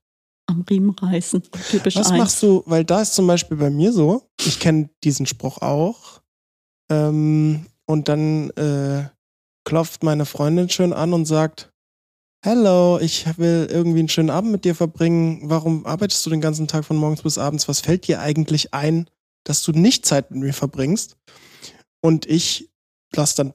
am Riemen reißen. Typisch Was eins. machst du, weil da ist zum Beispiel bei mir so, ich kenne diesen Spruch auch, ähm, und dann äh, klopft meine Freundin schön an und sagt, Hello, ich will irgendwie einen schönen Abend mit dir verbringen. Warum arbeitest du den ganzen Tag von morgens bis abends? Was fällt dir eigentlich ein, dass du nicht Zeit mit mir verbringst? Und ich lasse dann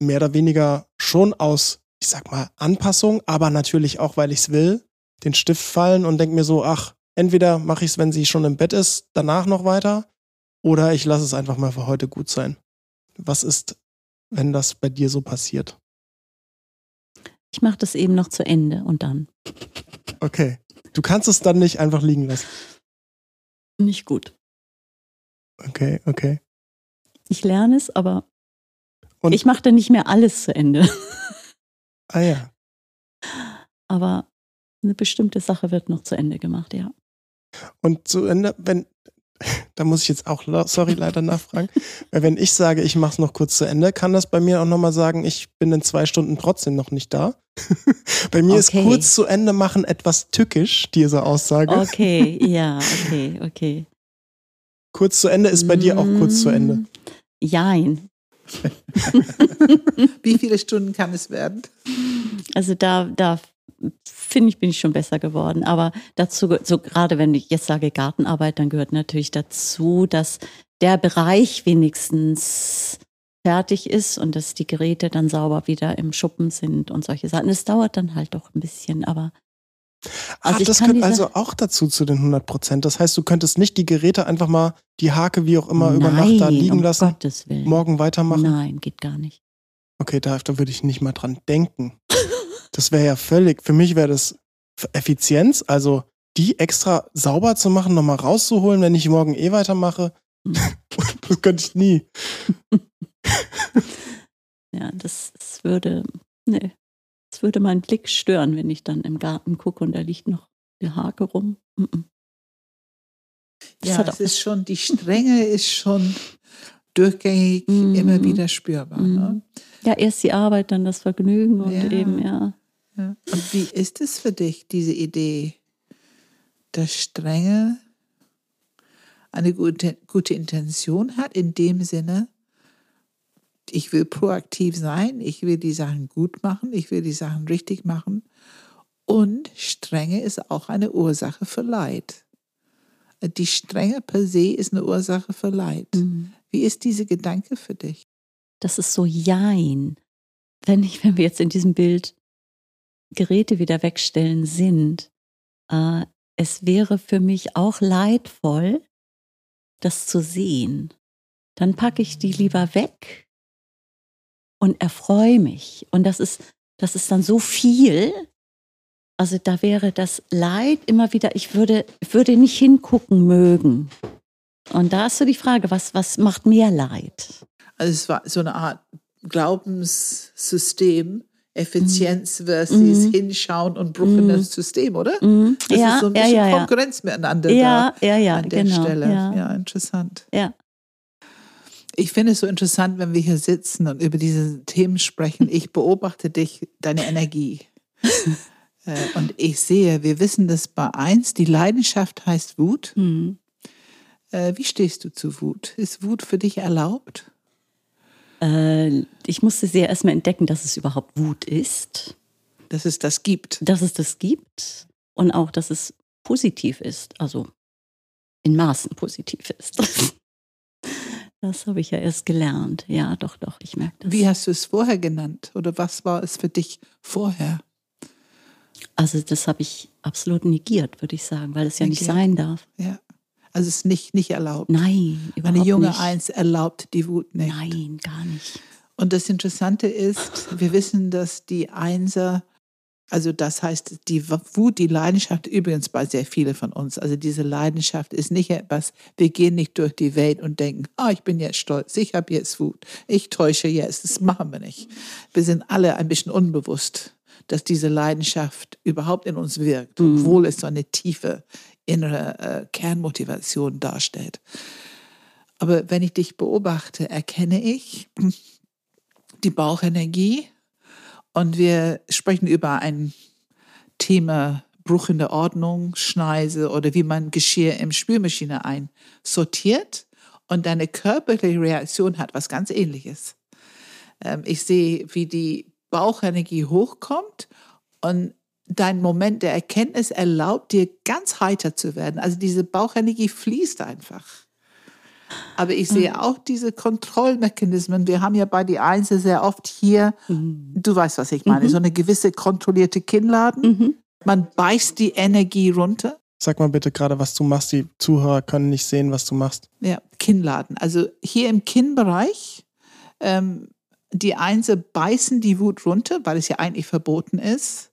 mehr oder weniger schon aus, ich sag mal, Anpassung, aber natürlich auch, weil ich es will, den Stift fallen und denke mir so, ach, entweder mache ich es, wenn sie schon im Bett ist, danach noch weiter, oder ich lasse es einfach mal für heute gut sein. Was ist, wenn das bei dir so passiert? Ich mache das eben noch zu Ende und dann. Okay. Du kannst es dann nicht einfach liegen lassen. Nicht gut. Okay, okay. Ich lerne es, aber Und- ich mache dann nicht mehr alles zu Ende. Ah ja. Aber eine bestimmte Sache wird noch zu Ende gemacht, ja. Und zu Ende, wenn, da muss ich jetzt auch, sorry, leider nachfragen, weil wenn ich sage, ich mache es noch kurz zu Ende, kann das bei mir auch nochmal sagen, ich bin in zwei Stunden trotzdem noch nicht da. bei mir ist Okay. kurz zu Ende machen etwas tückisch, diese Aussage. Okay, ja, okay, okay. Kurz zu Ende ist bei dir auch kurz zu Ende. Mm, Jein. Wie viele Stunden kann es werden? Also da, da finde ich, bin ich schon besser geworden. Aber dazu, so gerade wenn ich jetzt sage Gartenarbeit, dann gehört natürlich dazu, dass der Bereich wenigstens fertig ist und dass die Geräte dann sauber wieder im Schuppen sind und solche Sachen. Es dauert dann halt doch ein bisschen, aber Also ich das gehört also auch dazu zu den 100 Prozent. Das heißt, du könntest nicht die Geräte einfach mal die Hake wie auch immer über nein, Nacht da liegen um lassen, morgen weitermachen. Nein, geht gar nicht. Okay, da, da würde ich nicht mal dran denken. Das wäre ja völlig, für mich wäre das Effizienz, also die extra sauber zu machen, nochmal rauszuholen, wenn ich morgen eh weitermache. Hm. das könnte ich nie. ja, das, das würde, nee, das würde meinen Blick stören, wenn ich dann im Garten gucke und da liegt noch der Hake rum. Mm -mm. ja, es ist schon, die Strenge ist schon durchgängig mm immer wieder spürbar. Ne? Mhm. Ja, erst die Arbeit, dann das Vergnügen und Ja. eben, ja. Ja. Und wie ist es für dich, diese Idee, dass Strenge eine gute, gute Intention hat, in dem Sinne, ich will proaktiv sein, ich will die Sachen gut machen, ich will die Sachen richtig machen. Und Strenge ist auch eine Ursache für Leid. Die Strenge per se ist eine Ursache für Leid. Mhm. Wie ist diese Gedanke für dich? Das ist so Jein. Wenn, ich, wenn wir jetzt in diesem Bild Geräte wieder wegstellen sind, äh, es wäre für mich auch leidvoll, das zu sehen. Dann packe ich die lieber weg und erfreue mich. Und das ist, das ist dann so viel. Also da wäre das Leid immer wieder, ich würde, würde nicht hingucken mögen. Und da ist so die Frage, was, was macht mehr Leid? Also es war so eine Art Glaubenssystem, Effizienz versus Mhm. Hinschauen und Bruch in das System, oder? Mhm. Das ja, ist so ein ja, bisschen ja, ja. Konkurrenz miteinander Ja, ja, da ja, an der genau. Stelle. Ja. Ja. interessant. Ja. Ich finde es so interessant, wenn wir hier sitzen und über diese Themen sprechen. Ich beobachte dich, deine Energie. Äh, und ich sehe, wir wissen das bei eins, die Leidenschaft heißt Wut. Mhm. Äh, Wie stehst du zu Wut? Ist Wut für dich erlaubt? Äh, ich musste sehr erstmal entdecken, dass es überhaupt Wut ist, Dass es das gibt? dass es das gibt und auch, dass es positiv ist, also in Maßen positiv ist. Das habe ich ja erst gelernt. Ja, doch, doch, ich merke das. Wie hast du es vorher genannt? Oder was war es für dich vorher? Also das habe ich absolut negiert, würde ich sagen, weil es ja nicht Negiert. sein darf. Ja. Also es ist nicht, nicht erlaubt. Nein, überhaupt Eine junge nicht. Eins erlaubt die Wut nicht. Nein, gar nicht. Und das Interessante ist, wir wissen, dass die Einser, also das heißt, die Wut, die Leidenschaft, übrigens bei sehr vielen von uns, also diese Leidenschaft ist nicht etwas, wir gehen nicht durch die Welt und denken, ah, ich bin jetzt stolz, ich habe jetzt Wut, ich täusche jetzt, das machen wir nicht. Wir sind alle ein bisschen unbewusst, dass diese Leidenschaft überhaupt in uns wirkt, obwohl es so eine tiefe innere äh, Kernmotivation darstellt. Aber wenn ich dich beobachte, erkenne ich die Bauchenergie und wir sprechen über ein Thema Bruch in der Ordnung, Schneise oder wie man Geschirr im Spülmaschine einsortiert und deine körperliche Reaktion hat was ganz ähnliches. Ähm, ich sehe, wie die Bauchenergie hochkommt und dein Moment der Erkenntnis erlaubt dir ganz heiter zu werden. Also diese Bauchenergie fließt einfach. Aber ich sehe auch diese Kontrollmechanismen. Wir haben ja bei die Einzel sehr oft hier, du weißt, was ich meine, so eine gewisse kontrollierte Kinnladen. Man beißt die Energie runter. Sag mal bitte gerade, was du machst. Die Zuhörer können nicht sehen, was du machst. Ja, Kinnladen. Also hier im Kinnbereich, ähm, die Einser beißen die Wut runter, weil es ja eigentlich verboten ist.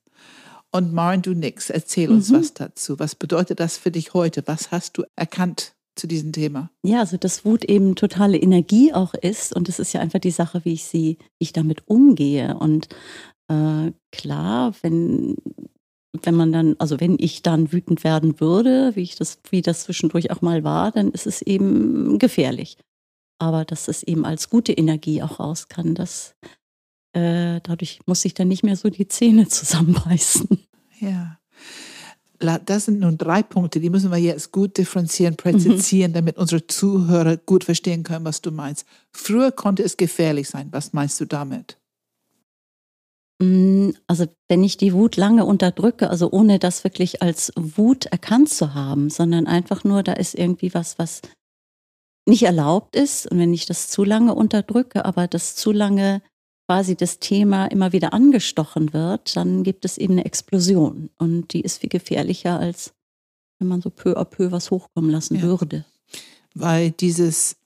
Und Maren, du nix. Erzähl uns was dazu. Was bedeutet das für dich heute? Was hast du erkannt zu diesem Thema? Ja, also dass Wut eben totale Energie auch ist und es ist ja einfach die Sache, wie ich sie, wie ich damit umgehe. Und äh, klar, wenn wenn man dann, also wenn ich dann wütend werden würde, wie ich das, wie das zwischendurch auch mal war, dann ist es eben gefährlich. Aber dass es eben als gute Energie auch raus kann, das äh, dadurch muss ich dann nicht mehr so die Zähne zusammenbeißen. Ja. Das sind nun drei Punkte, die müssen wir jetzt gut differenzieren, präzisieren, damit unsere Zuhörer gut verstehen können, was du meinst. Früher konnte es gefährlich sein. Was meinst du damit? Mm, Also wenn ich die Wut lange unterdrücke, also ohne das wirklich als Wut erkannt zu haben, sondern einfach nur, da ist irgendwie was, was nicht erlaubt ist. Und wenn ich das zu lange unterdrücke, aber das zu lange quasi das Thema immer wieder angestochen wird, dann gibt es eben eine Explosion. Und die ist viel gefährlicher, als wenn man so peu à peu was hochkommen lassen Ja. würde. Weil dieses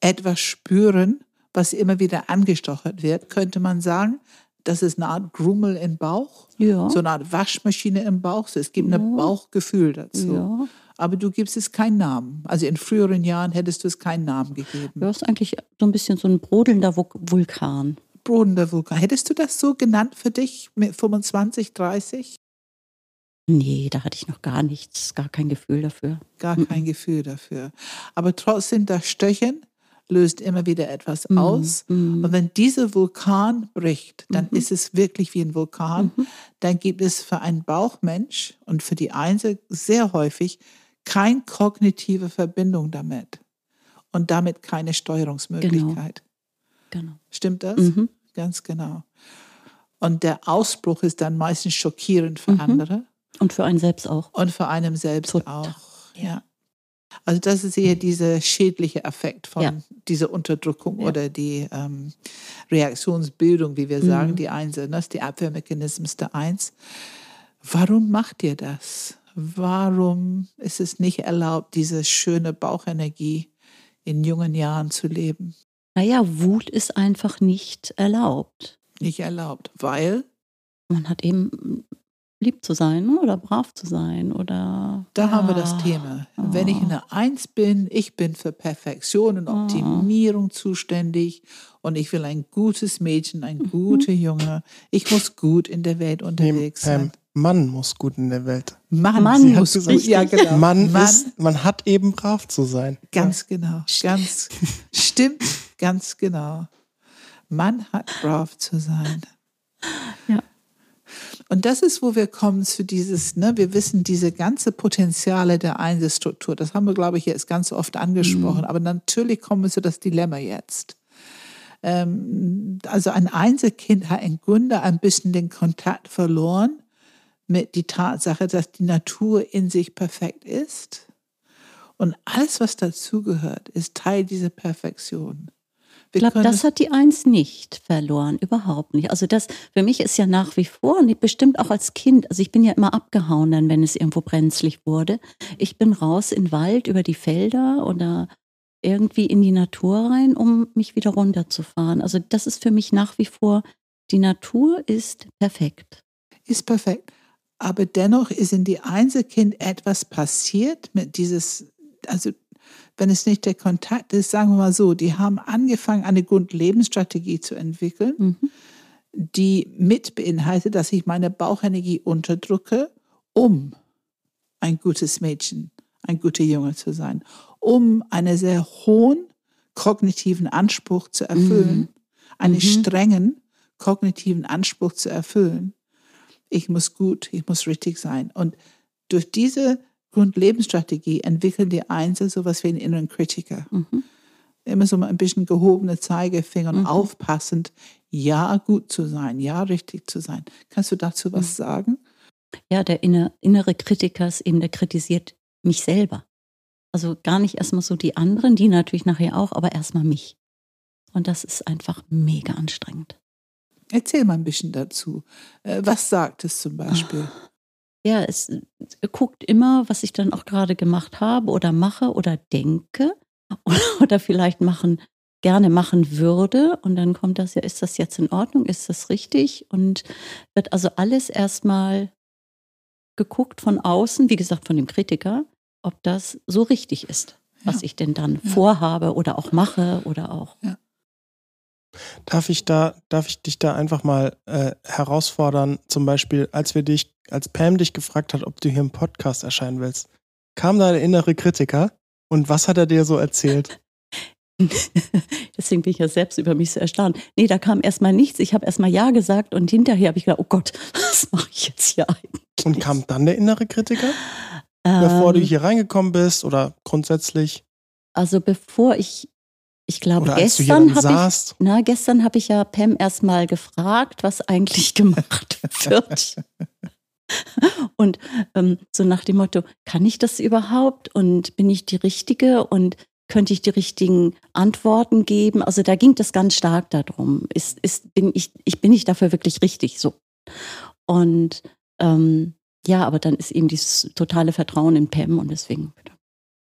etwas spüren, was immer wieder angestochert wird, könnte man sagen, das ist eine Art Grummel im Bauch, Ja. so eine Art Waschmaschine im Bauch. So, es gibt ein Ja. Bauchgefühl dazu. ja. Aber du gibst es keinen Namen. Also in früheren Jahren hättest du es keinen Namen gegeben. Ja, ist eigentlich so ein bisschen so ein brodelnder Vulkan. Brodelnder Vulkan. Hättest du das so genannt für dich mit 25, 30? Nee, da hatte ich noch gar nichts, gar kein Gefühl dafür. Gar kein Gefühl dafür. Aber trotzdem, das Stöchen löst immer wieder etwas mhm. aus. Mm. Und wenn dieser Vulkan bricht, dann mhm. ist es wirklich wie ein Vulkan. Mhm. Dann gibt es für einen Bauchmensch und für die Einzel sehr häufig keine kognitive Verbindung damit und damit keine Steuerungsmöglichkeit. Genau. genau. Stimmt das? Mhm. Ganz genau. Und der Ausbruch ist dann meistens schockierend für mhm. andere. Und für einen selbst auch. Und für einen selbst Total. auch. Ja. Also das ist eher dieser schädliche Effekt von ja. dieser Unterdrückung ja. oder die ähm, Reaktionsbildung, wie wir sagen, mhm. die das ist die Abwehrmechanismus der Eins. Warum macht ihr das? Warum ist es nicht erlaubt, diese schöne Bauchenergie in jungen Jahren zu leben? Naja, Wut ist einfach nicht erlaubt. Nicht erlaubt, weil? Man hat eben lieb zu sein ne? oder brav zu sein oder. Da ja. haben wir das Thema. Oh. Wenn ich eine Eins bin, ich bin für Perfektion und Optimierung oh. zuständig und ich will ein gutes Mädchen, ein mhm. guter Junge. Ich muss gut in der Welt unterwegs sein. Mann muss gut in der Welt. Mann, Mann muss gut. Ja, genau. Mann, Mann, ist, man hat eben brav zu sein. Ganz ja. genau. Ganz stimmt, ganz genau. Mann hat brav zu sein. Ja. Und das ist, wo wir kommen zu dieses, ne, wir wissen diese ganze Potenziale der Einzelstruktur. Das haben wir, glaube ich, jetzt ganz oft angesprochen. Mhm. Aber natürlich kommen wir zu das Dilemma jetzt. Ähm, also ein Einzelkind hat im Grunde ein bisschen den Kontakt verloren mit die Tatsache, dass die Natur in sich perfekt ist. Und alles, was dazugehört, ist Teil dieser Perfektion. Ich glaube, das hat die Eins nicht verloren, überhaupt nicht. Also das für mich ist ja nach wie vor, und bestimmt auch als Kind, also ich bin ja immer abgehauen dann, wenn es irgendwo brenzlig wurde. Ich bin raus in den Wald, über die Felder oder irgendwie in die Natur rein, um mich wieder runterzufahren. Also das ist für mich nach wie vor, die Natur ist perfekt. Ist perfekt. Aber dennoch ist in die Einzelkind etwas passiert mit dieses, also wenn es nicht der Kontakt ist, sagen wir mal so, die haben angefangen, eine Grundlebensstrategie zu entwickeln, mhm. die mit beinhaltet, dass ich meine Bauchenergie unterdrücke, um ein gutes Mädchen, ein guter Junge zu sein, um einen sehr hohen kognitiven Anspruch zu erfüllen, mhm. einen mhm. strengen kognitiven Anspruch zu erfüllen. Ich muss gut, ich muss richtig sein. Und durch diese Grundlebensstrategie entwickeln die Einzel sowas wie einen inneren Kritiker. Mhm. Immer so ein bisschen gehobene Zeigefinger und mhm. aufpassend, ja gut zu sein, ja richtig zu sein. Kannst du dazu was mhm. sagen? Ja, der innere Kritiker ist eben, der kritisiert mich selber. Also gar nicht erstmal so die anderen, die natürlich nachher auch, aber erstmal mich. Und das ist einfach mega anstrengend. Erzähl mal ein bisschen dazu. Äh, was sagt es zum Beispiel? Ja, es guckt immer, was ich dann auch gerade gemacht habe oder mache oder denke oder, vielleicht machen, gerne machen würde. Und dann kommt das ja, ist das jetzt in Ordnung? Ist das richtig? Und wird also alles erstmal geguckt von außen, wie gesagt, von dem Kritiker, ob das so richtig ist, was ja. ich denn dann ja. vorhabe oder auch mache oder auch. Ja. Darf ich da, darf ich dich da einfach mal äh, herausfordern? Zum Beispiel, als wir dich, als Pam dich gefragt hat, ob du hier im Podcast erscheinen willst, kam da der innere Kritiker und was hat er dir so erzählt? Deswegen bin ich ja selbst über mich so erstaunt. Nee, da kam erstmal nichts. Ich habe erstmal Ja gesagt und hinterher habe ich gedacht, oh Gott, was mache ich jetzt hier eigentlich? Und kam dann der innere Kritiker? Ähm, bevor du hier reingekommen bist oder grundsätzlich? Also bevor ich ich glaube, gestern habe ich, na, gestern habe ich ja Pam erstmal gefragt, was eigentlich gemacht wird. und ähm, so nach dem Motto, kann ich das überhaupt und bin ich die Richtige und könnte ich die richtigen Antworten geben? Also da ging das ganz stark darum. Ist, ist, bin ich, ich bin ich dafür wirklich richtig so? Und ähm, ja, aber dann ist eben dieses totale Vertrauen in Pam und deswegen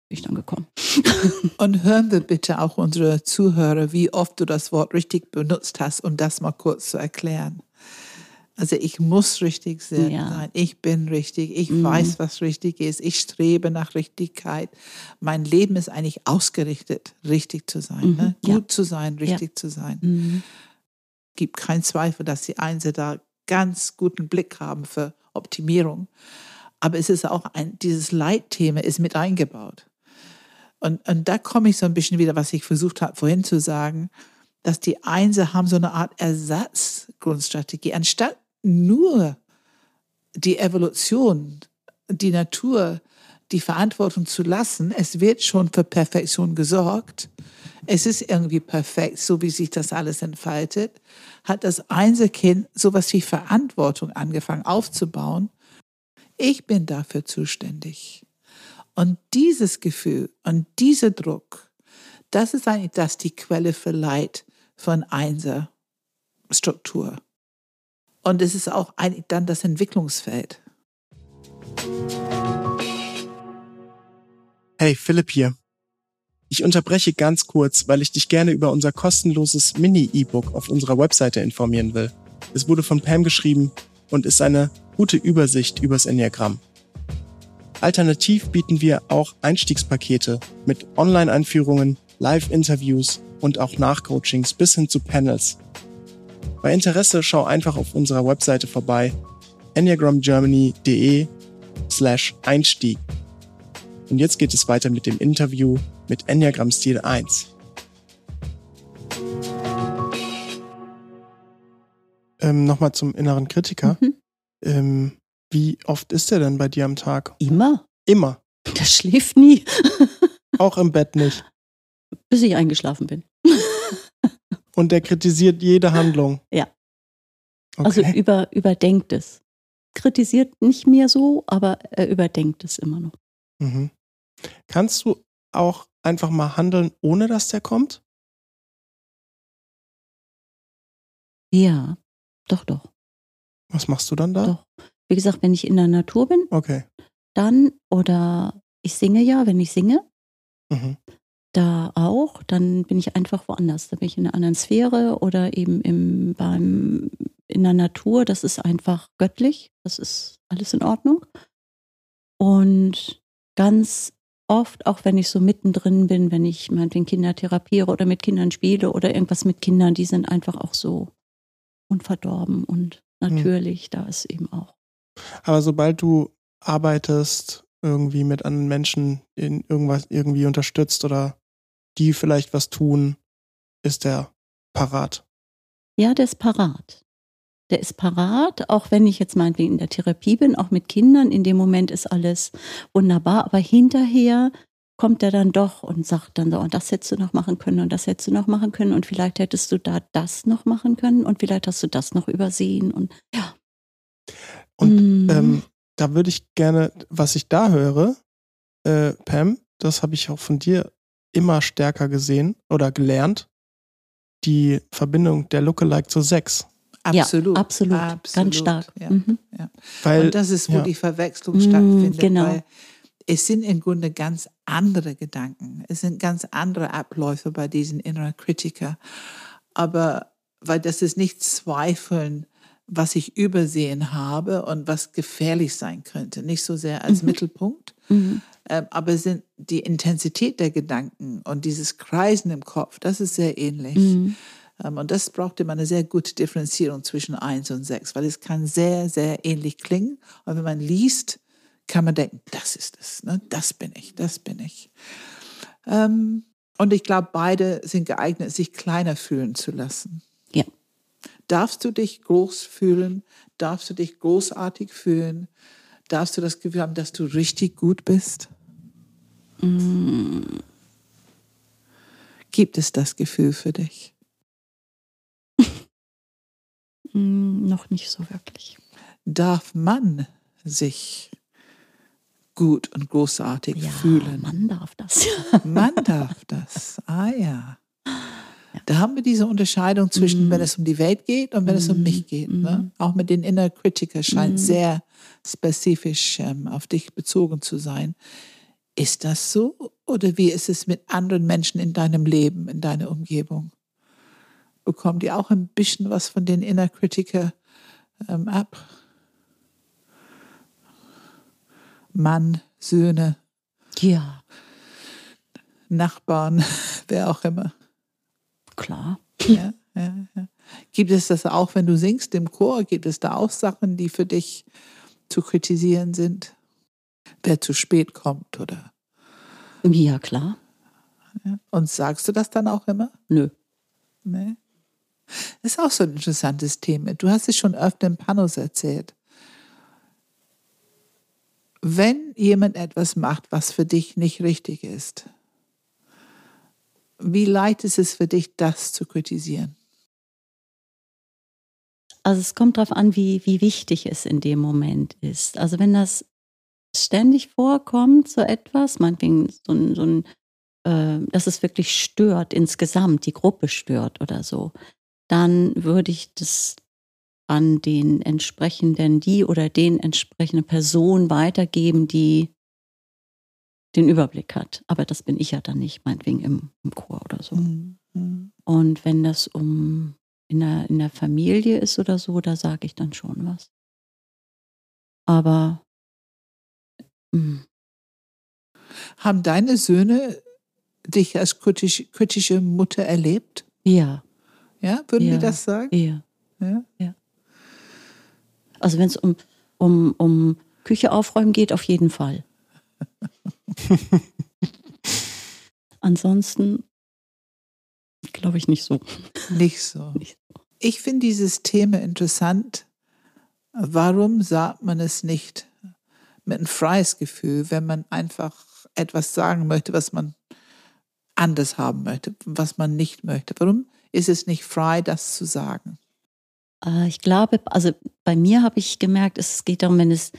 ich dann gekommen. Und hören wir bitte auch unsere Zuhörer, wie oft du das Wort richtig benutzt hast, um das mal kurz zu erklären. Also ich muss richtig sein. Ja. Ich bin richtig. Ich Mhm. weiß, was richtig ist. Ich strebe nach Richtigkeit. Mein Leben ist eigentlich ausgerichtet, richtig zu sein. Mhm, Ne? ja. Gut zu sein, richtig zu sein. Mhm. Gibt keinen Zweifel, dass die Einser da ganz guten Blick haben für Optimierung. Aber es ist auch ein, dieses Leitthema ist mit eingebaut. Und, und da komme ich so ein bisschen wieder, was ich versucht habe vorhin zu sagen, dass die Einser haben so eine Art Ersatzgrundstrategie. Anstatt nur die Evolution, die Natur, die Verantwortung zu lassen, es wird schon für Perfektion gesorgt. Es ist irgendwie perfekt, so wie sich das alles entfaltet, hat das Einzelkind sowas wie Verantwortung angefangen aufzubauen. Ich bin dafür zuständig. Und dieses Gefühl und dieser Druck, das ist eigentlich das die Quelle für Leid von Einser Struktur. Und es ist auch eigentlich dann das Entwicklungsfeld. Hey, Philipp hier. Ich unterbreche ganz kurz, weil ich dich gerne über unser kostenloses Mini-E-Book auf unserer Webseite informieren will. Es wurde von Pam geschrieben und ist eine gute Übersicht übers Enneagramm. Alternativ bieten wir auch Einstiegspakete mit Online-Einführungen, Live-Interviews und auch Nachcoachings bis hin zu Panels. Bei Interesse schau einfach auf unserer Webseite vorbei enneagramgermany.de slash Einstieg. Und jetzt geht es weiter mit dem Interview mit Enneagram Stil 1. Ähm, Nochmal zum inneren Kritiker. Mhm. Ähm, wie oft ist er denn bei dir am Tag? Immer. Immer. Der schläft nie, Auch im Bett nicht. bis ich eingeschlafen bin. Und er kritisiert jede Handlung. Ja. Okay. Also über, überdenkt es. Kritisiert nicht mehr so, aber er überdenkt es immer noch. mhm. Kannst du auch einfach mal handeln, ohne dass der kommt? Ja, doch, doch, Was machst du dann da? doch. Wie gesagt, wenn ich in der Natur bin, Okay. dann oder ich singe ja, wenn ich singe, Mhm. da auch, dann bin ich einfach woanders. Da bin ich in einer anderen Sphäre oder eben im, beim, in der Natur. Das ist einfach göttlich. Das ist alles in Ordnung. Und ganz oft, auch wenn ich so mittendrin bin, wenn ich meinetwegen Kinder therapiere oder mit Kindern spiele oder irgendwas mit Kindern, die sind einfach auch so unverdorben und natürlich, da ist eben auch. Aber sobald du arbeitest, irgendwie mit anderen Menschen in irgendwas irgendwie unterstützt oder die vielleicht was tun, ist der parat. Ja, der ist parat. Der ist parat, auch wenn ich jetzt meinetwegen in der Therapie bin, auch mit Kindern. In dem Moment ist alles wunderbar, aber hinterher kommt er dann doch und sagt dann so, und das hättest du noch machen können und das hättest du noch machen können und vielleicht hättest du da das noch machen können und vielleicht hast du das noch übersehen und ja. Und Mm. ähm, da würde ich gerne, was ich da höre, äh, Pam, das habe ich auch von dir immer stärker gesehen oder gelernt, die Verbindung der Lookalike zur Sex. Absolut. Ja, absolut, absolut, ganz stark. Ja. Mhm. Weil, Und das ist, wo ja. die Verwechslung Mm, stattfindet. genau. Weil es sind im Grunde ganz andere Gedanken. Es sind ganz andere Abläufe bei diesen inneren Kritiker. Aber weil das ist nicht Zweifeln, was ich übersehen habe und was gefährlich sein könnte. Nicht so sehr als Mhm. Mittelpunkt, Mhm. ähm, aber sind die Intensität der Gedanken und dieses Kreisen im Kopf, das ist sehr ähnlich. Mhm. Ähm, Und das braucht immer eine sehr gute Differenzierung zwischen 1 und 6, weil es kann sehr, sehr ähnlich klingen. Und wenn man liest, kann man denken, das ist es, ne? das bin ich, das bin ich. Ähm, Und ich glaube, beide sind geeignet, sich kleiner fühlen zu lassen. Ja. Darfst du dich groß fühlen? Darfst du dich großartig fühlen? Darfst du das Gefühl haben, dass du richtig gut bist? Gibt es das Gefühl für dich? Mm, Noch nicht so wirklich. Darf man sich gut und großartig Ja, fühlen? man darf das. Man darf das. Ah ja. Da haben wir diese Unterscheidung zwischen, Mhm. wenn es um die Welt geht und wenn es um mich geht. Ne? Auch mit den Inner Critiker scheint Mhm. sehr spezifisch ähm, auf dich bezogen zu sein. Ist das so? Oder wie ist es mit anderen Menschen in deinem Leben, in deiner Umgebung? Bekommen die auch ein bisschen was von den Inner Critiker ähm, ab. Mann, Söhne, Ja, Nachbarn, wer auch immer. Klar. Ja, ja, ja. Gibt es das auch, wenn du singst im Chor? Gibt es da auch Sachen, die für dich zu kritisieren sind? Wer zu spät kommt oder? Ja, klar. Und sagst du das dann auch immer? Nö. Nee. Das ist auch so ein interessantes Thema. Du hast es schon öfter im Panos erzählt. Wenn jemand etwas macht, was für dich nicht richtig ist, wie leicht ist es für dich, das zu kritisieren? Also es kommt darauf an, wie, wie wichtig es in dem Moment ist. Also wenn das ständig vorkommt, so etwas, meinetwegen so ein, so ein äh, dass es wirklich stört insgesamt, die Gruppe stört oder so, dann würde ich das an den entsprechenden, die oder den entsprechenden Person weitergeben, die den Überblick hat. Aber das bin ich ja dann nicht, meinetwegen im, im Chor oder so. Mhm. Und wenn das um in der, in der Familie ist oder so, da sage ich dann schon was. Aber mm, Haben deine Söhne dich als kritisch, kritische Mutter erlebt? ja, Ja, würden Ja. wir das sagen? ja. Ja. Also wenn es um, um, um Küche aufräumen geht, auf jeden Fall. Ansonsten glaube ich nicht so. Nicht so. Nicht Ich finde dieses Thema interessant. Warum sagt man es nicht mit einem freies Gefühl, wenn man einfach etwas sagen möchte, was man anders haben möchte, was man nicht möchte? Warum ist es nicht frei, das zu sagen? Äh, Ich glaube, also bei mir habe ich gemerkt, es geht darum, wenn es,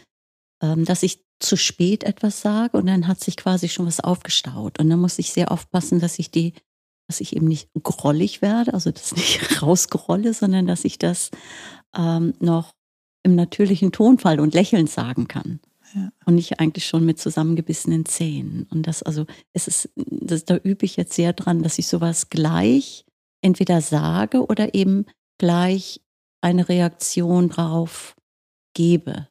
ähm, dass ich zu spät etwas sage und dann hat sich quasi schon was aufgestaut. Und dann muss ich sehr aufpassen, dass ich die, dass ich eben nicht grollig werde, also das nicht rausgrolle, sondern dass ich das ähm, noch im natürlichen Tonfall und lächelnd sagen kann. Ja. Und nicht eigentlich schon mit zusammengebissenen Zähnen. Und das, also, es ist, das, da übe ich jetzt sehr dran, dass ich sowas gleich entweder sage oder eben gleich eine Reaktion drauf gebe.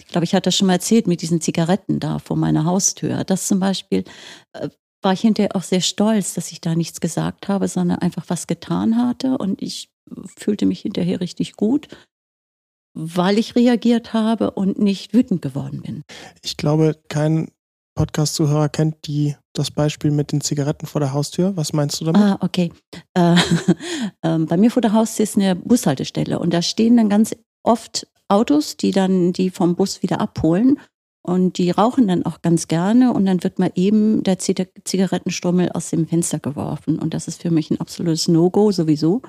Ich glaube, ich hatte das schon mal erzählt mit diesen Zigaretten da vor meiner Haustür. Das zum Beispiel äh, war ich hinterher auch sehr stolz, dass ich da nichts gesagt habe, sondern einfach was getan hatte. Und ich fühlte mich hinterher richtig gut, weil ich reagiert habe und nicht wütend geworden bin. Ich glaube, kein Podcast-Zuhörer kennt die, das Beispiel mit den Zigaretten vor der Haustür. Was meinst du damit? Ah, okay. Äh, ähm, bei mir vor der Haustür ist eine Bushaltestelle und da stehen dann ganz oft Autos, die dann die vom Bus wieder abholen und die rauchen dann auch ganz gerne und dann wird mal eben der Zig- Zigarettenstummel aus dem Fenster geworfen und das ist für mich ein absolutes No-Go sowieso.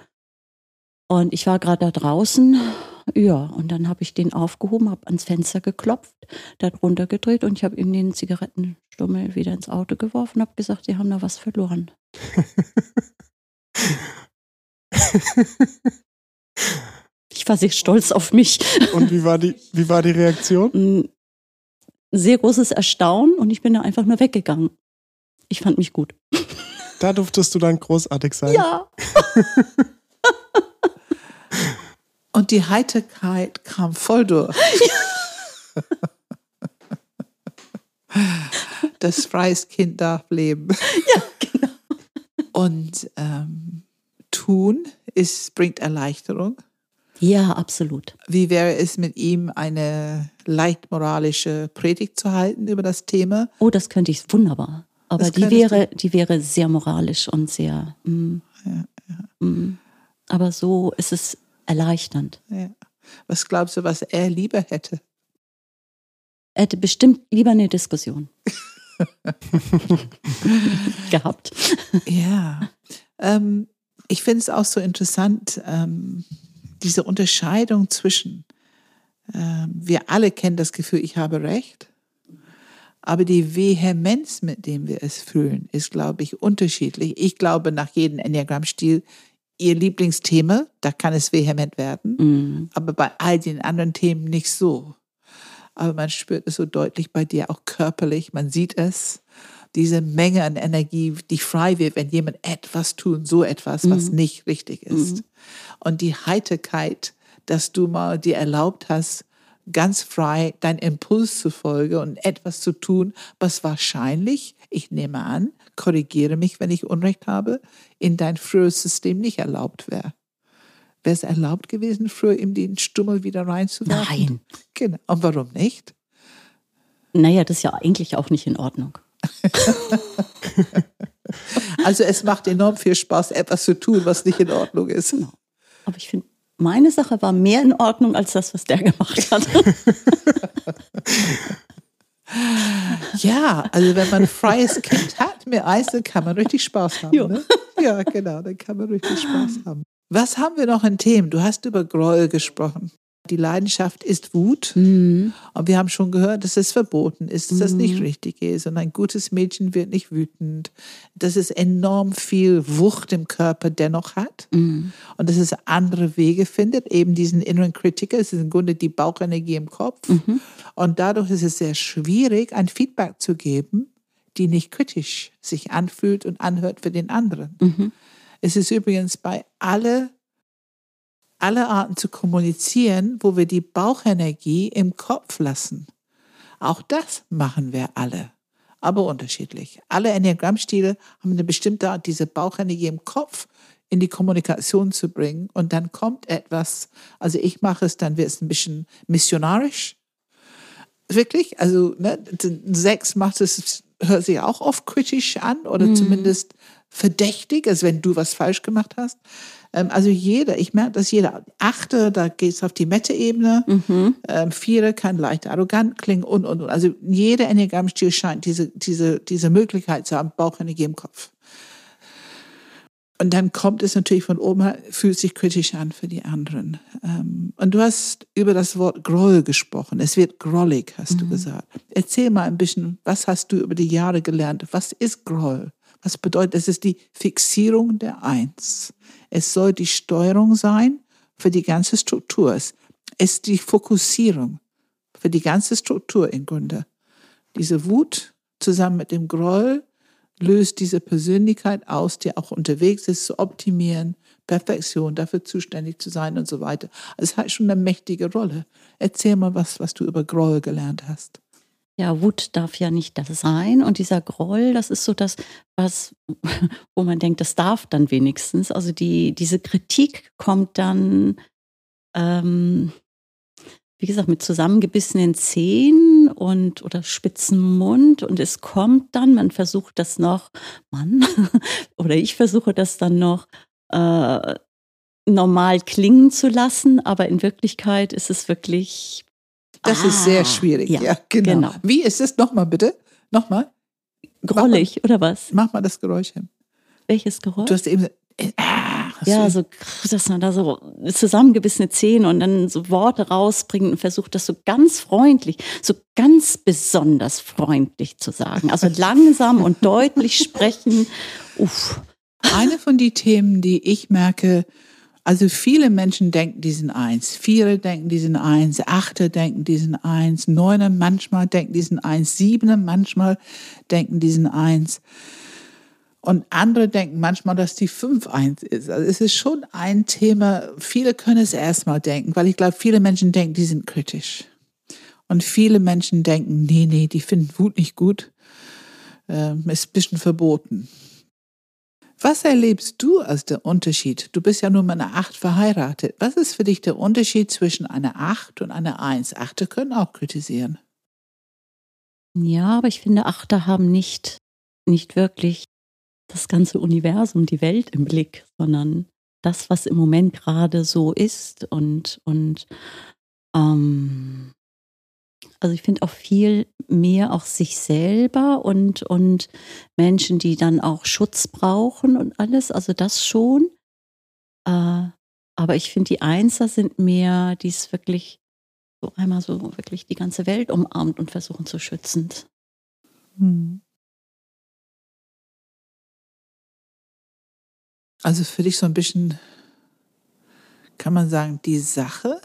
Und ich war gerade da draußen, ja, und dann habe ich den aufgehoben, habe ans Fenster geklopft, da drunter gedreht und ich habe ihm den Zigarettenstummel wieder ins Auto geworfen und habe gesagt, sie haben da was verloren. Ich war sehr stolz auf mich. Und wie war die, wie war die Reaktion? Ein sehr großes Erstaunen und ich bin da einfach nur weggegangen. Ich fand mich gut. Da durftest du dann großartig sein. Ja. Und die Heiterkeit kam voll durch. Das freies Kind darf leben. Ja, genau. Und ähm, tun ist, bringt Erleichterung. Ja, absolut. Wie wäre es mit ihm, eine leicht moralische Predigt zu halten über das Thema? Oh, das könnte ich wunderbar. Aber Das die wäre, die wäre sehr moralisch und sehr. Mm, mm. Aber so ist es erleichternd. Ja. Was glaubst du, was er lieber hätte? Er hätte bestimmt lieber eine Diskussion gehabt. Ja, ähm, ich finde es auch so interessant, ähm, diese Unterscheidung zwischen, ähm, wir alle kennen das Gefühl, ich habe Recht, aber die Vehemenz, mit dem wir es fühlen, ist, glaube ich, unterschiedlich. Ich glaube, nach jedem Enneagramm-Stil, ihr Lieblingsthema, da kann es vehement werden, Mm. aber bei all den anderen Themen nicht so. Aber man spürt es so deutlich bei dir auch körperlich, man sieht es. Diese Menge an Energie, die frei wird, wenn jemand etwas tut, so etwas, was nicht richtig ist. Und die Heiterkeit, dass du mal dir erlaubt hast, ganz frei dein Impuls zu folgen und etwas zu tun, was wahrscheinlich, ich nehme an, korrigiere mich, wenn ich Unrecht habe, in dein früheres System nicht erlaubt wäre. Wäre es erlaubt gewesen, früher in den Stummel wieder reinzuwerfen? Nein. Genau. Und warum nicht? Naja, das ist ja eigentlich auch nicht in Ordnung. also es macht enorm viel Spaß, etwas zu tun, was nicht in Ordnung ist. Genau. Aber ich finde, meine Sache war mehr in Ordnung als das, was der gemacht hat. ja, also wenn man ein freies Kind hat mit Eis, dann kann man richtig Spaß haben. Ne? Ja, genau, dann kann man richtig Spaß haben. Was haben wir noch in Themen? Du hast über Gräuel gesprochen. Die Leidenschaft ist Wut. Mhm. Und wir haben schon gehört, dass es verboten ist, dass mhm. das nicht richtig ist. Und ein gutes Mädchen wird nicht wütend. Dass es enorm viel Wucht im Körper dennoch hat. Mhm. Und dass es andere Wege findet, eben diesen inneren Kritiker. Es ist im Grunde die Bauchenergie im Kopf. Mhm. Und dadurch ist es sehr schwierig, ein Feedback zu geben, die nicht kritisch sich anfühlt und anhört für den anderen. Mhm. Es ist übrigens bei alle alle Arten zu kommunizieren, wo wir die Bauchenergie im Kopf lassen. Auch das machen wir alle, aber unterschiedlich. Alle Enneagrammstile haben eine bestimmte Art, diese Bauchenergie im Kopf in die Kommunikation zu bringen und dann kommt etwas, also ich mache es, dann wird es ein bisschen missionarisch. Wirklich, also ne, Sex macht es, hört sich auch oft kritisch an oder mhm. zumindest verdächtig, als wenn du was falsch gemacht hast. Ähm, also jeder, ich merke, dass jeder achte, da geht es auf die Mette-Ebene. Mhm. Ähm, viere kann leicht arrogant klingen und, und, und. Also jeder Enneagramm-Stil scheint diese, diese, diese Möglichkeit zu haben, Bauchenergie im Kopf. Und dann kommt es natürlich von oben, fühlt sich kritisch an für die anderen. Ähm, und du hast über das Wort Groll gesprochen. Es wird grollig, hast mhm. du gesagt. Erzähl mal ein bisschen, was hast du über die Jahre gelernt? Was ist Groll? Was bedeutet, es ist die Fixierung der Eins. Es soll die Steuerung sein für die ganze Struktur. Es ist die Fokussierung für die ganze Struktur im Grunde. Diese Wut zusammen mit dem Groll löst diese Persönlichkeit aus, die auch unterwegs ist, zu optimieren, Perfektion, dafür zuständig zu sein und so weiter. Also es hat schon eine mächtige Rolle. Erzähl mal was, was du über Groll gelernt hast. Ja, Wut darf ja nicht das sein. Und dieser Groll, das ist so das, was, wo man denkt, das darf dann wenigstens. Also die, diese Kritik kommt dann, ähm, wie gesagt, mit zusammengebissenen Zähnen und oder spitzen Mund und es kommt dann, man versucht das noch, Mann, oder ich versuche das dann noch äh, normal klingen zu lassen, aber in Wirklichkeit ist es wirklich das ah, ist sehr ah, schwierig. Ja, ja genau. genau. Wie ist es? Nochmal bitte. Nochmal. Grollig, mal, oder was? Mach mal das Geräusch hin. Welches Geräusch? Du hast eben. Äh, ah, ja, so, dass man da so zusammengebissene Zähne und dann so Worte rausbringt und versucht, das so ganz freundlich, so ganz besonders freundlich zu sagen. Also langsam und deutlich sprechen. Uff. Eine von den Themen, die ich merke, also viele Menschen denken, die sind eins. Viere denken, die sind eins. Achte denken, die sind eins. Neune manchmal denken, die sind eins. Siebene manchmal denken, die sind eins. Und andere denken manchmal, dass die fünf eins ist. Also es ist schon ein Thema. Viele können es erstmal denken, weil ich glaube, viele Menschen denken, die sind kritisch. Und viele Menschen denken, nee, nee, die finden Wut nicht gut. Ähm, ist ein bisschen verboten. Was erlebst du als der Unterschied? Du bist ja nur mit einer Acht verheiratet. Was ist für dich der Unterschied zwischen einer Acht und einer Eins? Achte können auch kritisieren. Ja, aber ich finde, Achter haben nicht, nicht wirklich das ganze Universum, die Welt im Blick, sondern das, was im Moment gerade so ist und, und ähm, also ich finde auch viel mehr auch sich selber und, und Menschen, die dann auch Schutz brauchen und alles, also das schon. Äh, aber ich finde, die Einser sind mehr, die es wirklich so einmal so wirklich die ganze Welt umarmt und versuchen zu schützen. Hm. Also für dich so ein bisschen, kann man sagen, die Sache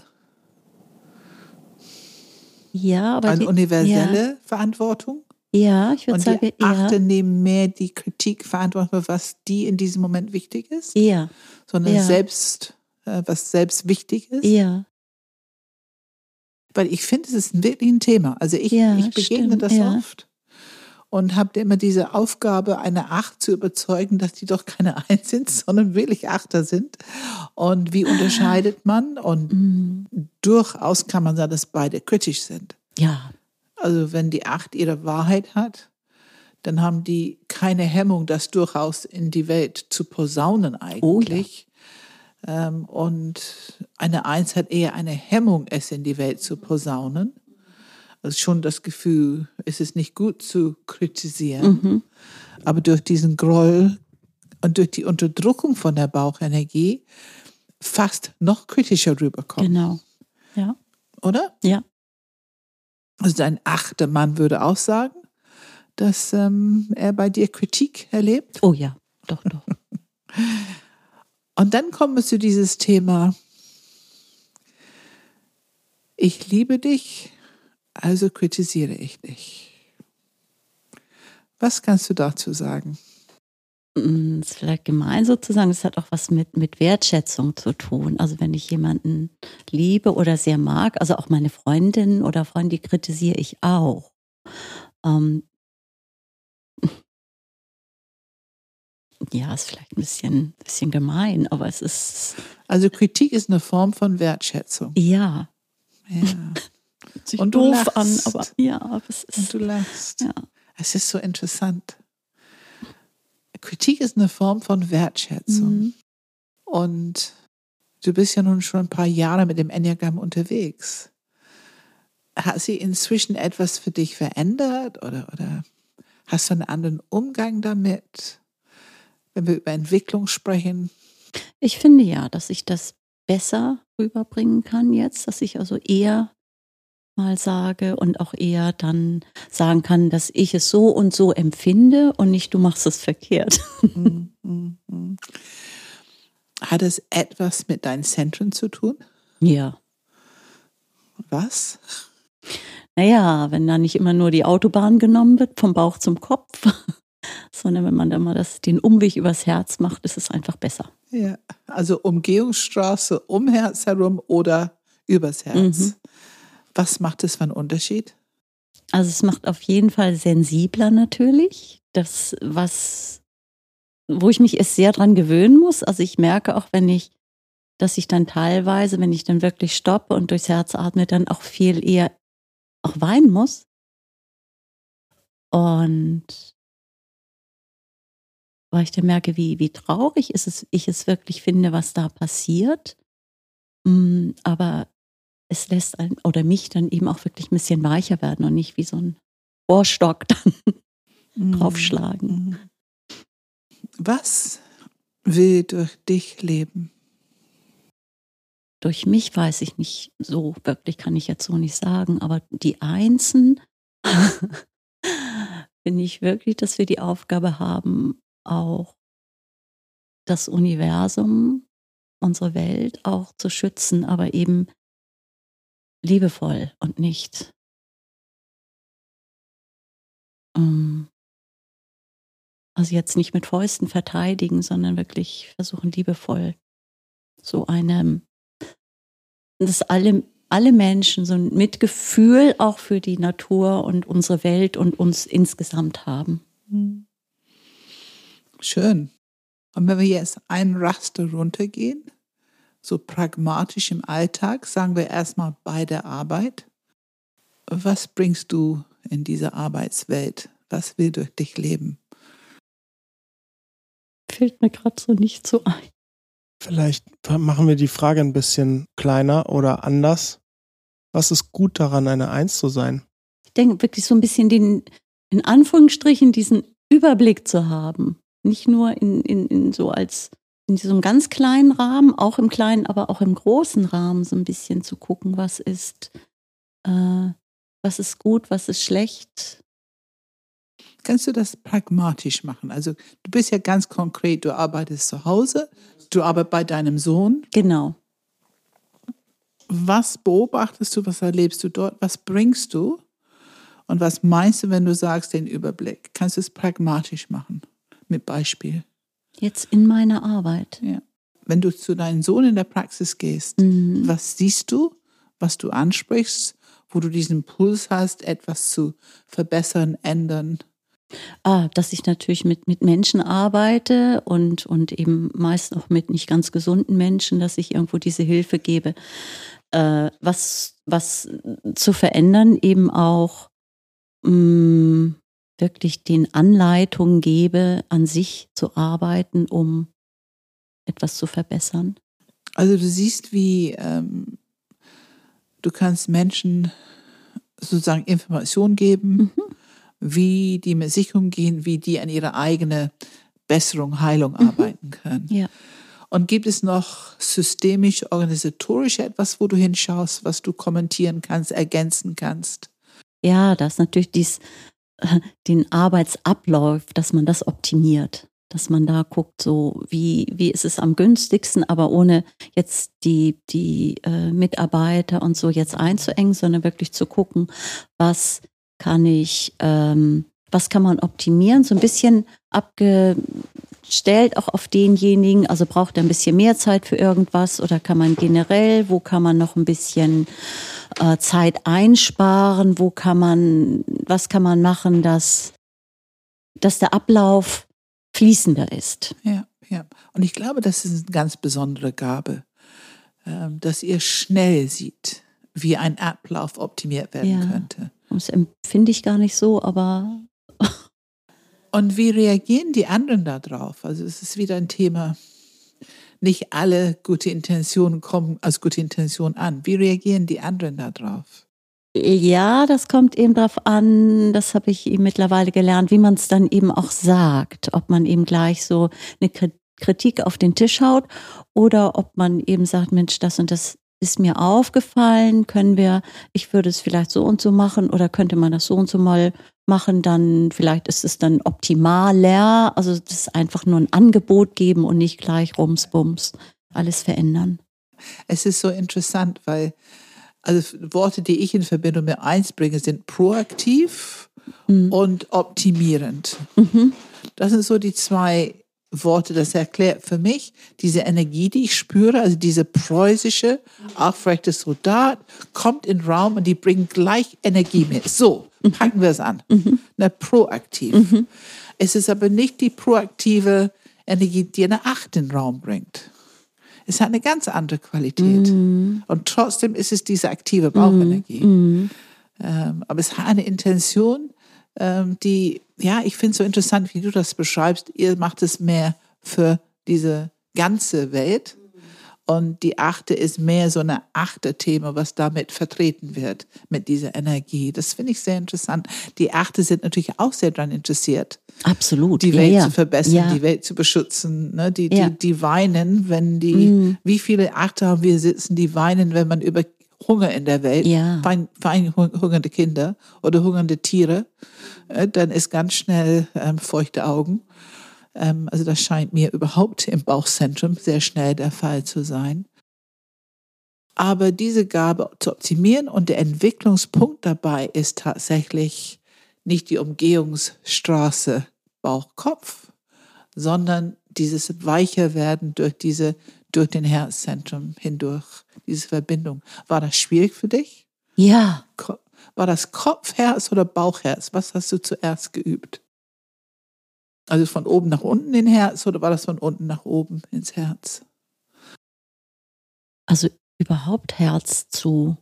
ja, aber eine die, universelle ja. Verantwortung. Ja, ich würde sagen, die Achte ja. nehmen mehr die Kritik Verantwortung, was die in diesem Moment wichtig ist. Ja. Sondern ja. selbst äh, was selbst wichtig ist. Ja. Weil ich finde, es ist wirklich ein Thema. Also ich, Ja, ich begegne stimmt, das ja. oft und habe immer diese Aufgabe, eine Acht zu überzeugen, dass die doch keine Eins sind, sondern wirklich Achter sind. Und wie unterscheidet man? Und Mhm. durchaus kann man sagen, dass beide kritisch sind. Ja. Also wenn die Acht ihre Wahrheit hat, dann haben die keine Hemmung, das durchaus in die Welt zu posaunen Oh ja. eigentlich. ähm, und eine Eins hat eher eine Hemmung, es in die Welt zu posaunen. Also schon das Gefühl, es ist nicht gut zu kritisieren. Mhm. Aber durch diesen Groll und durch die Unterdrückung von der Bauchenergie fast noch kritischer rüberkommt, Genau. Ja. oder? Ja. Also dein achter Mann würde auch sagen, dass ähm, er bei dir Kritik erlebt. Oh ja. Doch, doch. Und dann kommen wir zu dieses Thema, ich liebe dich, also kritisiere ich dich. Was kannst du dazu sagen? Mm, ist vielleicht gemein sozusagen, es hat auch was mit, mit Wertschätzung zu tun. Also wenn ich jemanden liebe oder sehr mag, also auch meine Freundin oder Freunde, die kritisiere ich auch. Ähm, ja, ist vielleicht ein bisschen, bisschen gemein, aber es ist, Also Kritik ist eine Form von Wertschätzung. ja, Ja. Und du doof an, lachst. aber ja, aber es Und ist, du lachst. ja, Es ist so interessant. Kritik ist eine Form von Wertschätzung. Mhm. Und du bist ja nun schon ein paar Jahre mit dem Enneagramm unterwegs. Hat sie inzwischen etwas für dich verändert oder, oder hast du einen anderen Umgang damit? Wenn wir über Entwicklung sprechen, Ich finde ja, dass ich das besser rüberbringen kann jetzt, dass ich also eher mal sage und auch eher dann sagen kann, dass ich es so und so empfinde und nicht du machst es verkehrt. hat es etwas mit deinen Zentren zu tun? Ja. Was? Naja, wenn da nicht immer nur die Autobahn genommen wird, vom Bauch zum Kopf, sondern wenn man dann mal das, den Umweg übers Herz macht, ist es einfach besser. Ja, also Umgehungsstraße um Herz herum oder übers Herz. Mhm. Was macht es für einen Unterschied? Also es macht auf jeden Fall sensibler natürlich. Das, was, wo ich mich erst sehr dran gewöhnen muss. Also ich merke auch, wenn ich, dass ich dann teilweise, wenn ich dann wirklich stoppe und durchs Herz atme, dann auch viel eher auch weinen muss. Und weil ich dann merke, wie, wie traurig ist es, ich es wirklich finde, was da passiert. Mm, Aber es lässt einen oder mich dann eben auch wirklich ein bisschen weicher werden und nicht wie so ein Ohrstock dann draufschlagen. Mhm. Was will durch dich leben? Durch mich weiß ich nicht so, wirklich kann ich jetzt so nicht sagen, aber die Einsen finde ich wirklich, dass wir die Aufgabe haben, auch das Universum, unsere Welt auch zu schützen, aber eben liebevoll und nicht ähm, also jetzt nicht mit Fäusten verteidigen, sondern wirklich versuchen liebevoll so eine, dass alle, alle Menschen so ein Mitgefühl auch für die Natur und unsere Welt und uns insgesamt haben. Schön. Und wenn wir jetzt ein Raster runtergehen, so pragmatisch im Alltag, sagen wir erstmal bei der Arbeit. Was bringst du in diese Arbeitswelt? Was will durch dich leben? Fällt mir gerade so nicht so ein. Vielleicht machen wir die Frage ein bisschen kleiner oder anders. Was ist gut daran, eine Eins zu sein? Ich denke wirklich so ein bisschen den, in Anführungsstrichen, diesen Überblick zu haben. Nicht nur in, in, in so als in diesem ganz kleinen Rahmen, auch im kleinen, aber auch im großen Rahmen so ein bisschen zu gucken, was ist, äh, was ist gut, was ist schlecht. Kannst du das pragmatisch machen? Also du bist ja ganz konkret, du arbeitest zu Hause, du arbeitest bei deinem Sohn. Genau. Was beobachtest du, was erlebst du dort, was bringst du? Und was meinst du, wenn du sagst, den Überblick? Kannst du es pragmatisch machen? Mit Beispiel. Jetzt in meiner Arbeit. Ja. wenn du zu deinem Sohn in der Praxis gehst, Mhm. was siehst du, was du ansprichst, wo du diesen Puls hast, etwas zu verbessern, ändern? Ah, dass ich natürlich mit, mit Menschen arbeite und, und eben meist auch mit nicht ganz gesunden Menschen, dass ich irgendwo diese Hilfe gebe, äh, was, was zu verändern, eben auch mh, wirklich den Anleitungen gebe, an sich zu arbeiten, um etwas zu verbessern. Also du siehst, wie ähm, du kannst Menschen sozusagen Informationen geben, Mhm. wie die mit sich umgehen, wie die an ihre eigene Besserung, Heilung arbeiten können. Ja. Und gibt es noch systemisch, organisatorisch etwas, wo du hinschaust, was du kommentieren kannst, ergänzen kannst? Ja, das ist natürlich dies, den Arbeitsablauf, dass man das optimiert. Dass man da guckt, so wie, wie ist es am günstigsten, aber ohne jetzt die, die äh, Mitarbeiter und so jetzt einzuengen, sondern wirklich zu gucken, was kann ich, ähm, was kann man optimieren, so ein bisschen abgestellt auch auf denjenigen, also braucht er ein bisschen mehr Zeit für irgendwas oder kann man generell, wo kann man noch ein bisschen äh, Zeit einsparen, wo kann man, was kann man machen, dass, dass der Ablauf fließender ist. Ja, ja. Und ich glaube, das ist eine ganz besondere Gabe, ähm, dass ihr schnell sieht, wie ein Ablauf optimiert werden Ja. könnte. Das empfinde ich gar nicht so, aber Und wie reagieren die anderen darauf? Also es ist wieder ein Thema. Nicht alle gute Intentionen kommen als gute Intention an. Wie reagieren die anderen darauf? Ja, das kommt eben drauf an, das habe ich eben mittlerweile gelernt, wie man es dann eben auch sagt. Ob man eben gleich so eine Kri- Kritik auf den Tisch haut oder ob man eben sagt, Mensch, das und das ist mir aufgefallen, können wir, ich würde es vielleicht so und so machen oder könnte man das so und so mal machen, dann vielleicht ist es dann optimaler. Also das ist einfach nur ein Angebot geben und nicht gleich rumsbums alles verändern. Es ist so interessant, weil also Worte, die ich in Verbindung mit eins bringe, sind proaktiv Mhm. und optimierend. Mhm. Das sind so die zwei Worte, das erklärt für mich diese Energie, die ich spüre, also diese preußische, aufrechte Soldat, kommt in den Raum und die bringt gleich Energie mit. So, packen wir es an. Na, proaktiv. Es ist aber nicht die proaktive Energie, die eine Acht in den Raum bringt. Es hat eine ganz andere Qualität. Und trotzdem ist es diese aktive Bauchenergie. Ähm, aber es hat eine Intention, die, ja, ich finde es so interessant, wie du das beschreibst. Ihr macht es mehr für diese ganze Welt. Und die Achte ist mehr so eine Achte-Thema, was damit vertreten wird, mit dieser Energie. Das finde ich sehr interessant. Die Achte sind natürlich auch sehr daran interessiert, Absolut. die ja, Welt ja. zu verbessern, Ja. die Welt zu beschützen. Ne? Die, Ja. die, die weinen, wenn die, Mhm. wie viele Achte haben wir sitzen, die weinen, wenn man über Hunger in der Welt, Ja. fein, fein hungernde Kinder oder hungernde Tiere, äh, dann ist ganz schnell ähm, feuchte Augen. Ähm, also das scheint mir überhaupt im Bauchzentrum sehr schnell der Fall zu sein. Aber diese Gabe zu optimieren und der Entwicklungspunkt dabei ist tatsächlich nicht die Umgehungsstraße Bauch-Kopf, sondern dieses weicher werden durch diese, durch den Herzzentrum hindurch, diese Verbindung. War das schwierig für dich? ja. War das Kopfherz oder Bauchherz? Was hast du zuerst geübt? Also von oben nach unten in Herz oder war das von unten nach oben ins Herz? also überhaupt Herz zu,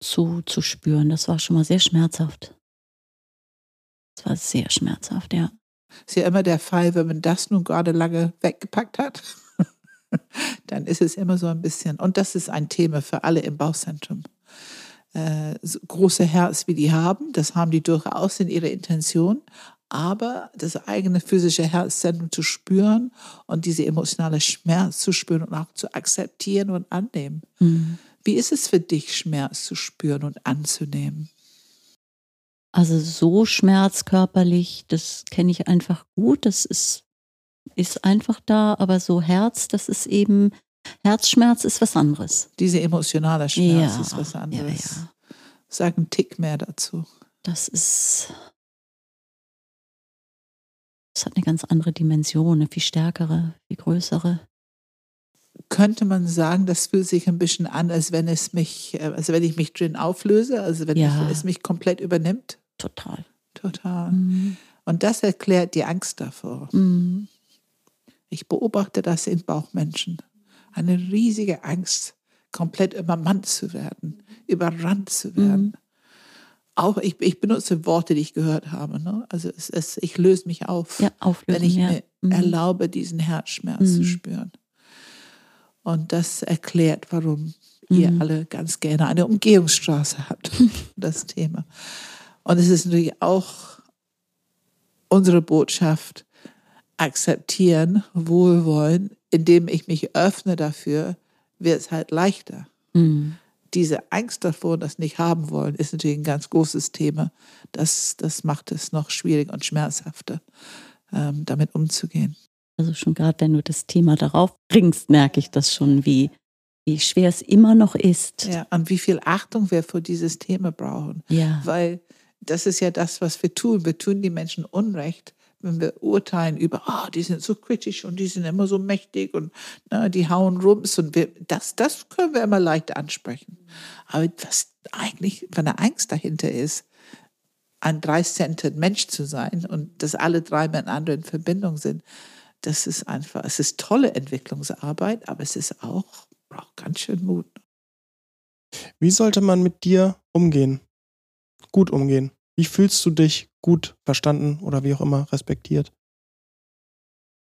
zu, zu spüren, das war schon mal sehr schmerzhaft. Das war sehr schmerzhaft, ja. Ist ja immer der Fall, wenn man das nun gerade lange weggepackt hat, dann ist es immer so ein bisschen, und das ist ein Thema für alle im Bauchzentrum. Äh, so große Herz, wie die haben, das haben die durchaus in ihrer Intention, aber das eigene physische Herzzentrum zu spüren und diese emotionale Schmerz zu spüren und auch zu akzeptieren und annehmen. Mhm. Wie ist es für dich, Schmerz zu spüren und anzunehmen? Also so schmerzkörperlich, das kenne ich einfach gut, das ist, ist einfach da, aber so Herz, das ist eben, Herzschmerz ist was anderes. Diese emotionale Schmerz Ja, ist was ja, anderes. ja. Sag einen Tick mehr dazu. Das ist, das hat eine ganz andere Dimension, eine viel stärkere, viel größere. könnte man sagen, das fühlt sich ein bisschen an, als wenn es mich, also wenn ich mich drin auflöse, also wenn Ja. ich, es mich komplett übernimmt. Total. Total. Mhm. Und das erklärt die Angst davor. Mhm. Ich beobachte das in Bauchmenschen. Eine riesige Angst, komplett übermannt zu werden, überrannt zu werden. Auch ich, ich benutze Worte, die ich gehört habe. Ne? Also es, es, ich löse mich auf, Ja, wenn ich ja. mir Mhm. erlaube, diesen Herzschmerz zu Mhm. spüren. Und das erklärt, warum ihr Mhm. alle ganz gerne eine Umgehungsstraße habt, das Thema. Und es ist natürlich auch unsere Botschaft, akzeptieren, wohlwollen, indem ich mich öffne dafür, wird es halt leichter. Mhm. Diese Angst davor, das nicht haben wollen, ist natürlich ein ganz großes Thema. Das, das macht es noch schwieriger und schmerzhafter, ähm, damit umzugehen. Also schon gerade, wenn du das Thema darauf bringst, merke ich das schon, wie, wie schwer es immer noch ist. Ja, und wie viel Achtung wir für dieses Thema brauchen. Ja. Weil das ist ja das, was wir tun. Wir tun die Menschen Unrecht, wenn wir urteilen über, ah, die sind so kritisch und die sind immer so mächtig und na, die hauen Rums und wir, das, das können wir immer leicht ansprechen. Aber was eigentlich von der Angst dahinter ist, ein drei-centered Mensch zu sein und dass alle drei miteinander in Verbindung sind, das ist einfach, es ist tolle Entwicklungsarbeit, aber es ist auch, braucht ganz schön Mut. Wie sollte man mit dir umgehen? Gut umgehen. Wie fühlst du dich gut verstanden oder wie auch immer respektiert?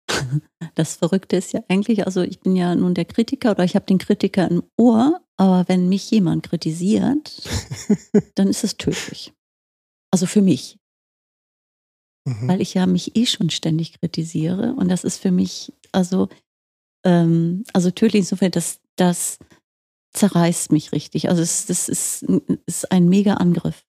Das Verrückte ist ja eigentlich, also ich bin ja nun der Kritiker oder ich habe den Kritiker im Ohr, aber wenn mich jemand kritisiert, dann ist es tödlich. Also für mich, Mhm. weil ich ja mich eh schon ständig kritisiere und das ist für mich, also, ähm, also tödlich insofern, dass das zerreißt mich richtig. Also es, das ist, ist ein mega Angriff.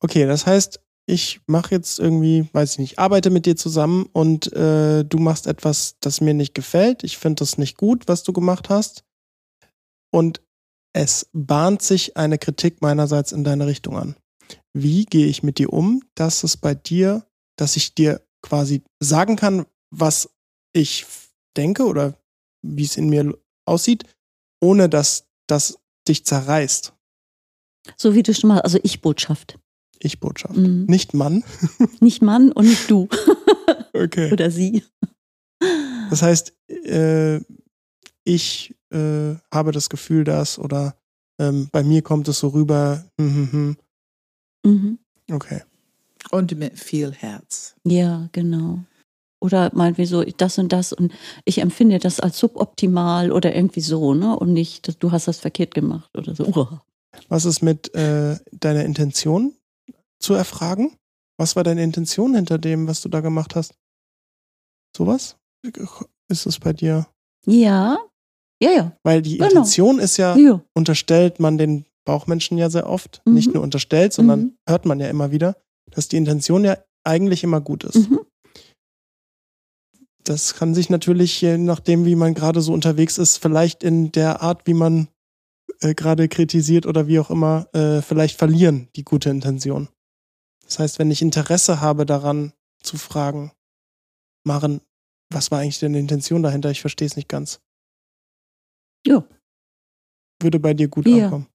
Okay, das heißt, ich mache jetzt irgendwie, weiß ich nicht, arbeite mit dir zusammen und äh, du machst etwas, das mir nicht gefällt. Ich finde das nicht gut, was du gemacht hast. Und es bahnt sich eine Kritik meinerseits in deine Richtung an. Wie gehe ich mit dir um, dass es bei dir, dass ich dir quasi sagen kann, was ich denke oder wie es in mir aussieht, ohne dass das dich zerreißt? So wie du schon mal, also Ich-Botschaft. Ich-Botschaft. Mhm. Nicht Mann. Nicht Mann und nicht du Okay. oder sie. Das heißt, äh, ich äh, habe das Gefühl, dass oder ähm, bei mir kommt es so rüber, hm, hm, hm. Mhm. okay. Und mit viel Herz. Ja, genau. Oder meinetwegen so, das und das und ich empfinde das als suboptimal oder irgendwie so, ne? Und nicht, dass du hast das verkehrt gemacht oder so. Was ist mit äh, deiner Intention zu erfragen? Was war deine Intention hinter dem, was du da gemacht hast? Sowas? Ist es bei dir? Ja, ja, ja. Weil die Genau. Intention ist ja, ja. unterstellt man den Bauchmenschen ja sehr oft. Mhm. Nicht nur unterstellt, sondern Mhm. hört man ja immer wieder, dass die Intention ja eigentlich immer gut ist. Mhm. Das kann sich natürlich, je nachdem, wie man gerade so unterwegs ist, vielleicht in der Art, wie man äh, gerade kritisiert oder wie auch immer, äh, vielleicht verlieren, die gute Intention. Das heißt, wenn ich Interesse habe daran zu fragen, Maren, was war eigentlich deine Intention dahinter? Ich verstehe es nicht ganz. Ja. Würde bei dir gut Ja. ankommen.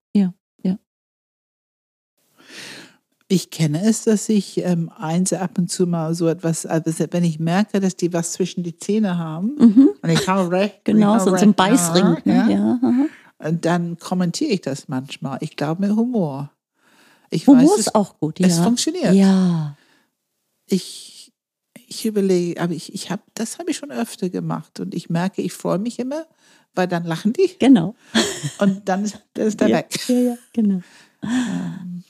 Ich kenne es, dass ich ähm, eins ab und zu mal so etwas, also wenn ich merke, dass die was zwischen die Zähne haben Mhm. und ich habe recht, Genau, so, so ein Beißring. ja, Ja. Und dann kommentiere ich das manchmal. Ich glaube mit Humor. Ich Humor weiß, ist es, auch gut, ja. es funktioniert. Ja. Ich, ich überlege, aber ich, ich habe, das habe ich schon öfter gemacht und ich merke, ich freue mich immer, weil dann lachen die Genau. und dann ist, dann ist der ja. weg. Ja, ja, genau. Ähm,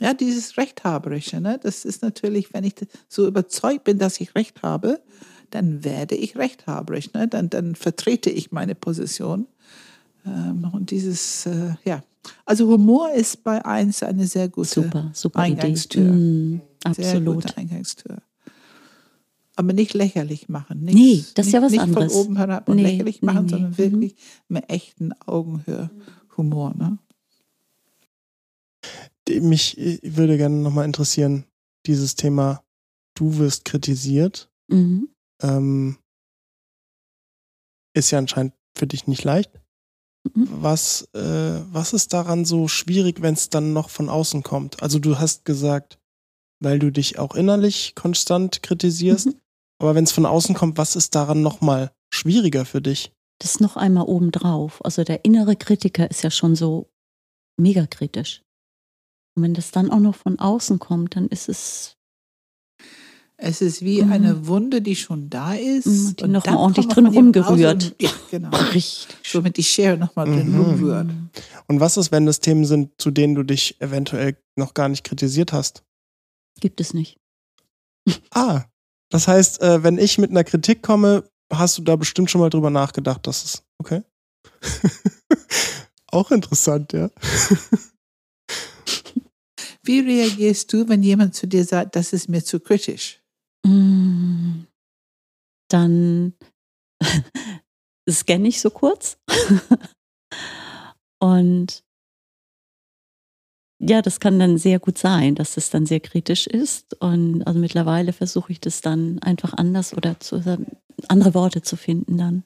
ja, dieses Rechthaberische, ne? das ist natürlich, wenn ich so überzeugt bin, dass ich Recht habe, dann werde ich rechthaberisch. Ne? Dann, dann vertrete ich meine Position. Ähm, und dieses, äh, ja, also Humor ist bei eins eine sehr gute, Super, super Eingangstür. Idee. Mm, sehr absolut. gute Eingangstür. Aber nicht lächerlich machen. Nicht, Nee, das ist ja was nicht anderes. von oben herab und Nee, lächerlich nee, machen, nee. sondern Mhm. wirklich mit echten Augenhöhe Humor. Ne? Mich äh, würde gerne nochmal interessieren, dieses Thema, du wirst kritisiert. Mhm. Ähm, ist ja anscheinend für dich nicht leicht. Mhm. Was, äh, was ist daran so schwierig, wenn es dann noch von außen kommt? Also du hast gesagt, weil du dich auch innerlich konstant kritisierst, Mhm. aber wenn es von außen kommt, was ist daran nochmal schwieriger für dich? Das ist noch einmal obendrauf. Also der innere Kritiker ist ja schon so mega kritisch. Und wenn das dann auch noch von außen kommt, dann ist es Es ist wie Mhm. eine Wunde, die schon da ist. Mhm, die und noch dann mal ordentlich drin rumgerührt. und- Ja, genau. richtig. So mit die Schere nochmal drin Mhm. rumrührt. Und was ist, wenn das Themen sind, zu denen du dich eventuell noch gar nicht kritisiert hast? Gibt es nicht. Ah, das heißt, äh, wenn ich mit einer Kritik komme, hast du da bestimmt schon mal drüber nachgedacht, dass es okay? Auch interessant, ja. Wie reagierst du, wenn jemand zu dir sagt, das ist mir zu kritisch? Mm, Dann scanne ich so kurz. Und ja, das kann dann sehr gut sein, dass es dann sehr kritisch ist. Und also mittlerweile versuche ich das dann einfach anders oder zu, andere Worte zu finden dann.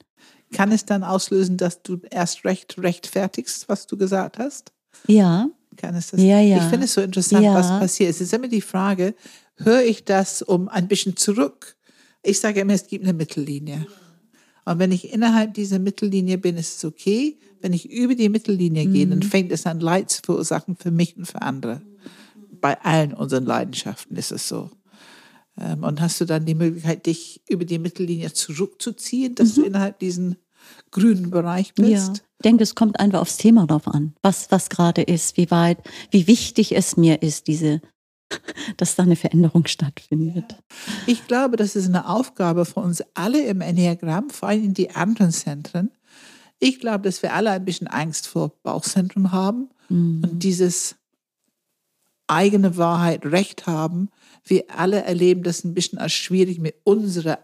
Kann es dann auslösen, dass du erst recht rechtfertigst, was du gesagt hast? Ja, Kann es das? Ja, ja. Ich finde es so interessant, Ja. was passiert. Es ist immer die Frage, höre ich das um ein bisschen zurück? Ich sage immer, es gibt eine Mittellinie. Und wenn ich innerhalb dieser Mittellinie bin, ist es okay. Wenn ich über die Mittellinie gehe, Mhm. dann fängt es an, Leid zu verursachen für mich und für andere. Bei allen unseren Leidenschaften ist es so. Ähm, Und hast du dann die Möglichkeit, dich über die Mittellinie zurückzuziehen, dass du innerhalb diesen grünen Bereich Mhm. ja. bist? Ich denke, es kommt einfach aufs Thema drauf an, was, was gerade ist, wie weit, wie wichtig es mir ist, diese, dass da eine Veränderung stattfindet. Ich glaube, das ist eine Aufgabe für uns alle im Enneagramm, vor allem die anderen Zentren. Ich glaube, dass wir alle ein bisschen Angst vor Bauchzentrum haben Mhm. und dieses eigene Wahrheit, Recht haben. Wir alle erleben das ein bisschen als schwierig, mit unserem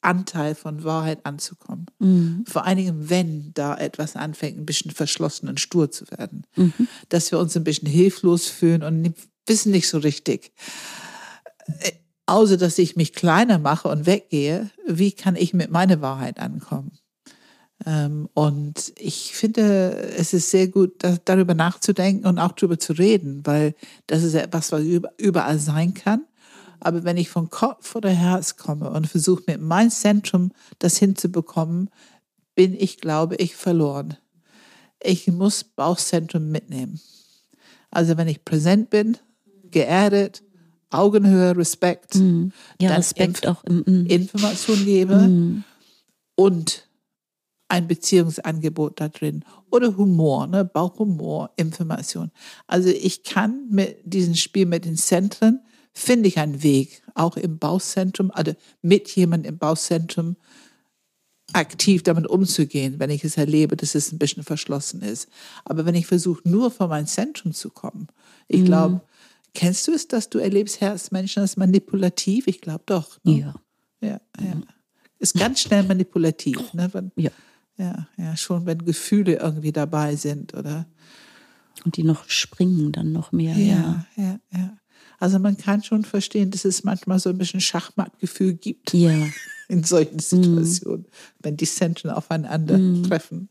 Anteil von Wahrheit anzukommen. Mhm. Vor allen Dingen, wenn da etwas anfängt, ein bisschen verschlossen und stur zu werden. Mhm. Dass wir uns ein bisschen hilflos fühlen und wissen nicht so richtig. Äh, Außer, dass ich mich kleiner mache und weggehe, wie kann ich mit meiner Wahrheit ankommen? Ähm, und ich finde, es ist sehr gut, da, darüber nachzudenken und auch darüber zu reden, weil das ist etwas, was über- überall sein kann. Aber wenn ich von Kopf oder Herz komme und versuche mit meinem Zentrum das hinzubekommen, bin ich, glaube ich, verloren. Ich muss Bauchzentrum mitnehmen. Also wenn ich präsent bin, geerdet, Augenhöhe, Respekt, Mhm. Ja, Dann Respekt Inf- auch im Information gebe Mhm. und ein Beziehungsangebot da drin. Oder Humor, ne? Bauchhumor, Information. Also ich kann mit diesem Spiel mit den Zentren, finde ich einen Weg, auch im Bauchzentrum, also mit jemandem im Bauchzentrum aktiv damit umzugehen, wenn ich es erlebe, dass es ein bisschen verschlossen ist. Aber wenn ich versuche, nur von meinem Zentrum zu kommen, ich glaube, kennst du es, dass du erlebst, Herzmenschen als manipulativ? Ich glaube doch. Ne? Ja. Ja, ja. Ist ganz schnell manipulativ. Ne? Wenn, Ja. ja, ja, schon wenn Gefühle irgendwie dabei sind, oder? Und die noch springen dann noch mehr. Ja, Ja. ja, ja. Also man kann schon verstehen, dass es manchmal so ein bisschen Schachmattgefühl gibt Ja. in solchen Situationen, wenn die Zentren aufeinander Mhm. treffen.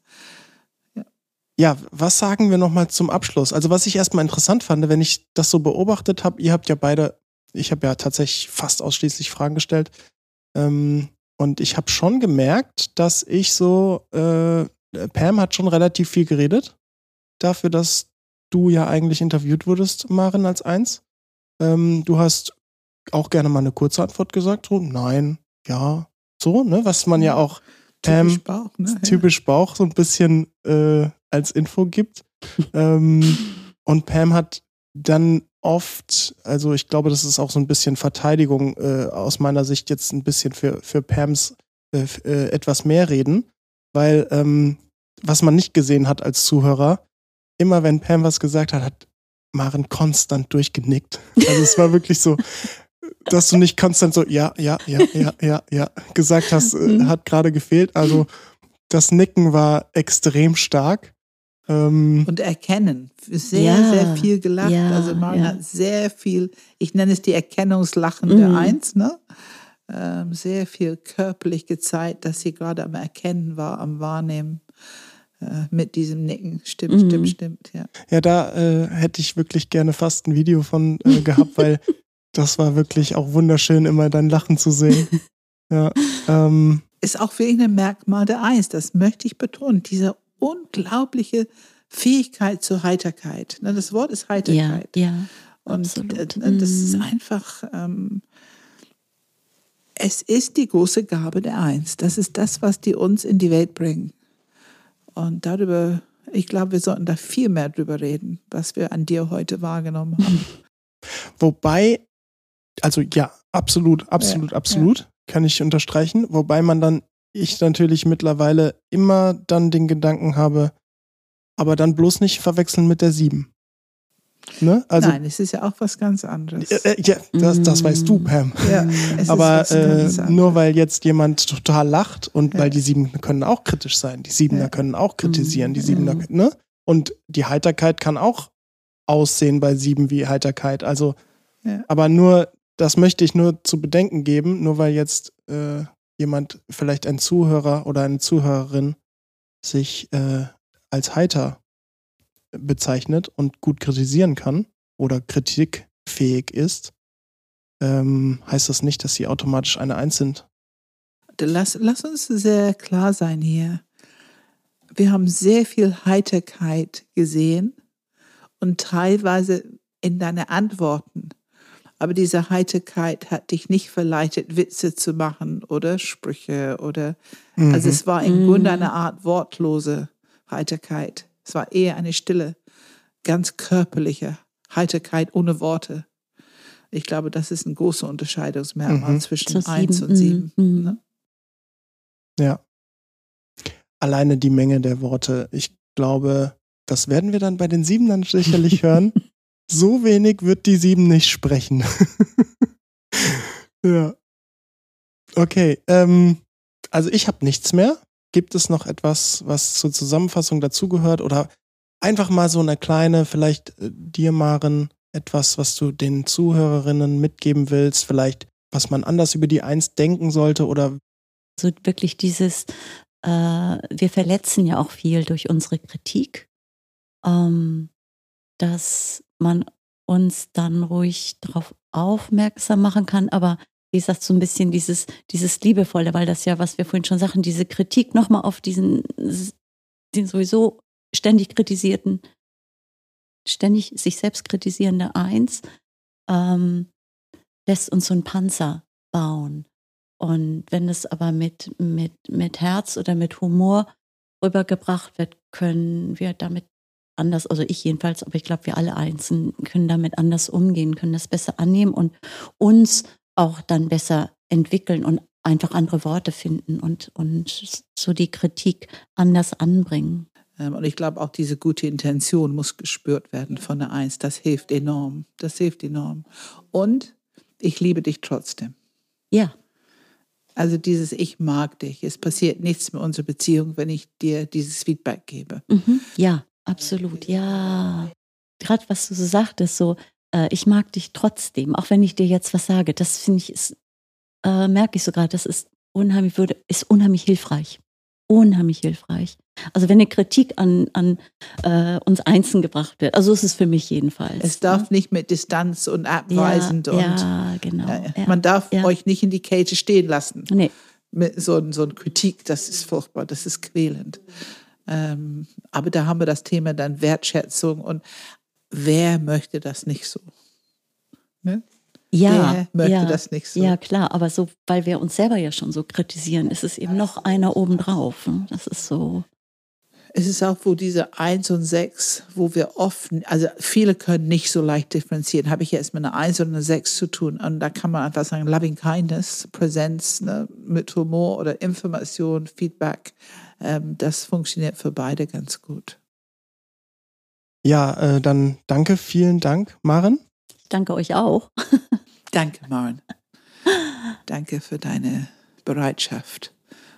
Ja, was sagen wir nochmal zum Abschluss? Also was ich erstmal interessant fand, wenn ich das so beobachtet habe, ihr habt ja beide, ich habe ja tatsächlich fast ausschließlich Fragen gestellt. Ähm, und ich habe schon gemerkt, dass ich so, äh, Pam hat schon relativ viel geredet. Dafür, dass du ja eigentlich interviewt wurdest, Maren, als eins. Ähm, du hast auch gerne mal eine kurze Antwort gesagt, so nein, ja, so, ne? Was man ja auch Pam Typisch Bauch, ne? typisch Bauch so ein bisschen äh, als Info gibt. ähm, und Pam hat dann oft, also ich glaube, das ist auch so ein bisschen Verteidigung äh, aus meiner Sicht jetzt ein bisschen für, für Pams äh, äh, etwas mehr reden, weil ähm, was man nicht gesehen hat als Zuhörer, immer wenn Pam was gesagt hat, hat Maren konstant durchgenickt. Also es war wirklich so, dass du nicht konstant so, ja, ja, ja, ja, ja, ja, gesagt hast, äh, Mhm. hat gerade gefehlt. Also das Nicken war extrem stark. Ähm, Und erkennen. Sehr, Ja, sehr viel gelacht. ja, also Marion ja. hat sehr viel, ich nenne es die Erkennungslachen der Mhm. Eins, ne? ähm, sehr viel körperlich gezeigt, dass sie gerade am Erkennen war, am Wahrnehmen äh, mit diesem Nicken. Stimmt, Mhm. stimmt, stimmt. Ja. Ja, da äh, hätte ich wirklich gerne fast ein Video von äh, gehabt, weil das war wirklich auch wunderschön, immer dein Lachen zu sehen. Ja, ähm, Ist auch wirklich ein Merkmal der Eins, das möchte ich betonen. Diese unglaubliche Fähigkeit zur Heiterkeit. Ne, Das Wort ist Ja, Heiterkeit. ja. Und absolut. äh, das ist Mhm. einfach, ähm, es ist die große Gabe der Eins. Das ist das, was die uns in die Welt bringen. Und darüber, ich glaube, wir sollten da viel mehr drüber reden, was wir an dir heute wahrgenommen haben. wobei, also ja, absolut, absolut, Ja, absolut, kann ich unterstreichen. Wobei man dann, ich natürlich mittlerweile immer dann den Gedanken habe, aber dann bloß nicht verwechseln mit der 7. Ne? Also, Nein, es ist ja auch was ganz anderes. äh, äh, ja, das, das weißt du. Pam. ja, es Aber äh, nur weil jetzt jemand total lacht und Ja. weil die Siebener können auch kritisch sein. Die Siebener Ja. können auch kritisieren. Die. Siebener, Mhm. ne? Und die Heiterkeit kann auch aussehen bei Sieben wie Heiterkeit. Also, aber nur, das möchte ich nur zu bedenken geben, nur weil jetzt äh, jemand, vielleicht ein Zuhörer oder eine Zuhörerin, sich äh, als heiter bezeichnet und gut kritisieren kann oder kritikfähig ist, ähm, heißt das nicht, dass sie automatisch eine Eins sind. Lass, lass uns sehr klar sein hier. Wir haben sehr viel Heiterkeit gesehen und teilweise in deine Antworten. Aber diese Heiterkeit hat dich nicht verleitet, Witze zu machen oder Sprüche oder. Also Mhm. es war im Mhm. Grunde eine Art wortlose Heiterkeit. Es war eher eine stille, ganz körperliche Heiterkeit ohne Worte. Ich glaube, das ist ein großer Unterscheidungsmerkmal Mhm. zwischen Zur eins sieben. und sieben. Mhm. Ne? Ja. Alleine die Menge der Worte. Ich glaube, das werden wir dann bei den Sieben dann sicherlich hören. So wenig wird die Sieben nicht sprechen. ja. Okay. Ähm, also ich habe nichts mehr. Gibt es noch etwas, was zur Zusammenfassung dazugehört? Oder einfach mal so eine kleine, vielleicht äh, dir, Maren, etwas, was du den Zuhörerinnen mitgeben willst? Vielleicht, was man anders über die Eins denken sollte? Oder So wirklich dieses, äh, wir verletzen ja auch viel durch unsere Kritik, ähm, dass man uns dann ruhig darauf aufmerksam machen kann, aber wie gesagt, so ein bisschen dieses, dieses Liebevolle, weil das ja, was wir vorhin schon sagten, diese Kritik nochmal auf diesen, den sowieso ständig kritisierten, ständig sich selbst kritisierende Eins, ähm, lässt uns so einen Panzer bauen. Und wenn es aber mit, mit, mit Herz oder mit Humor rübergebracht wird, können wir damit anders, also ich jedenfalls, aber ich glaube, wir alle Einzelnen können damit anders umgehen, können das besser annehmen und uns auch dann besser entwickeln und einfach andere Worte finden und, und so die Kritik anders anbringen. Ähm, Und ich glaube, auch diese gute Intention muss gespürt werden von der Eins. Das hilft enorm. Das hilft enorm. Und ich liebe dich trotzdem. Ja, Also dieses Ich mag dich. Es passiert nichts mit unserer Beziehung, wenn ich dir dieses Feedback gebe. mhm. ja, absolut, ja. Gerade was du so sagtest, so, äh, ich mag dich trotzdem, auch wenn ich dir jetzt was sage, das finde ich, ist, äh, merke ich sogar, das ist unheimlich, würde, ist unheimlich hilfreich. Unheimlich hilfreich. Also wenn eine Kritik an, an äh, uns Einzelnen gebracht wird, also ist es für mich jedenfalls. Es darf nicht mit Distanz und ne? ja, abweisend und ja, genau. äh, ja. man darf ja. euch nicht in die Kälte stehen lassen. Nee, Mit so, so eine Kritik, das ist furchtbar, das ist quälend. Ähm, aber da haben wir das Thema dann Wertschätzung und wer möchte das nicht so? Ne? ja, Wer möchte ja, das nicht so? Ja, klar, aber so, weil wir uns selber ja schon so kritisieren, ist es eben noch einer obendrauf. ne? Das ist so. Es ist auch, wo diese Eins und Sechs, wo wir oft, also viele können nicht so leicht differenzieren. Habe ich jetzt mit einer Eins und einer Sechs zu tun? Und da kann man einfach sagen, Loving Kindness, Präsenz ne, mit Humor oder Information, Feedback. Ähm, das funktioniert für beide ganz gut. ja, äh, dann danke, vielen Dank, Maren. Ich danke euch auch. Danke, Maren. Danke für deine Bereitschaft,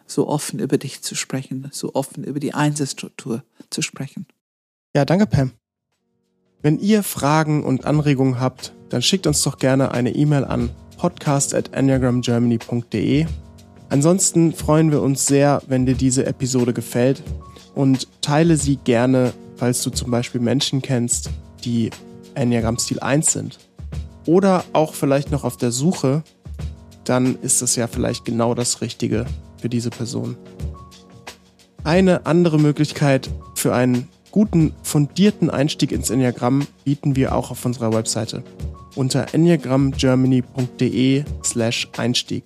so offen über dich zu sprechen, so offen über die Einzelstruktur zu sprechen. Ja, danke, Pam. Wenn ihr Fragen und Anregungen habt, dann schickt uns doch gerne eine E-Mail an podcast at enneagramgermany.de. Ansonsten freuen wir uns sehr, wenn dir diese Episode gefällt und teile sie gerne, falls du zum Beispiel Menschen kennst, die Enneagramm-Stil 1 sind. Oder auch vielleicht noch auf der Suche, dann ist das ja vielleicht genau das Richtige für diese Person. Eine andere Möglichkeit für einen guten, fundierten Einstieg ins Enneagramm bieten wir auch auf unserer Webseite unter enneagrammgermany.de slash Einstieg.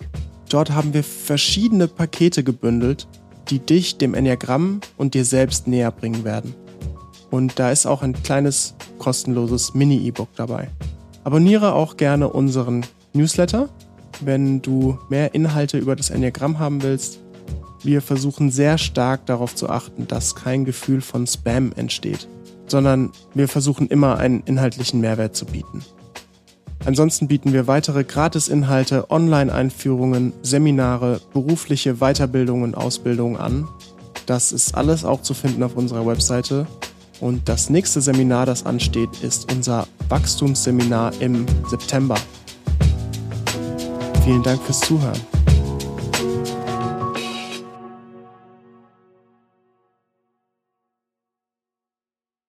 Dort haben wir verschiedene Pakete gebündelt, die dich dem Enneagramm und dir selbst näher bringen werden. Und da ist auch ein kleines kostenloses Mini-E-Book dabei. Abonniere auch gerne unseren Newsletter, wenn du mehr Inhalte über das Enneagramm haben willst. Wir versuchen sehr stark darauf zu achten, dass kein Gefühl von Spam entsteht, sondern wir versuchen immer einen inhaltlichen Mehrwert zu bieten. Ansonsten bieten wir weitere Gratis-Inhalte, Online-Einführungen, Seminare, berufliche Weiterbildungen und Ausbildungen an. Das ist alles auch zu finden auf unserer Webseite. Und das nächste Seminar, das ansteht, ist unser Wachstumsseminar im September. Vielen Dank fürs Zuhören.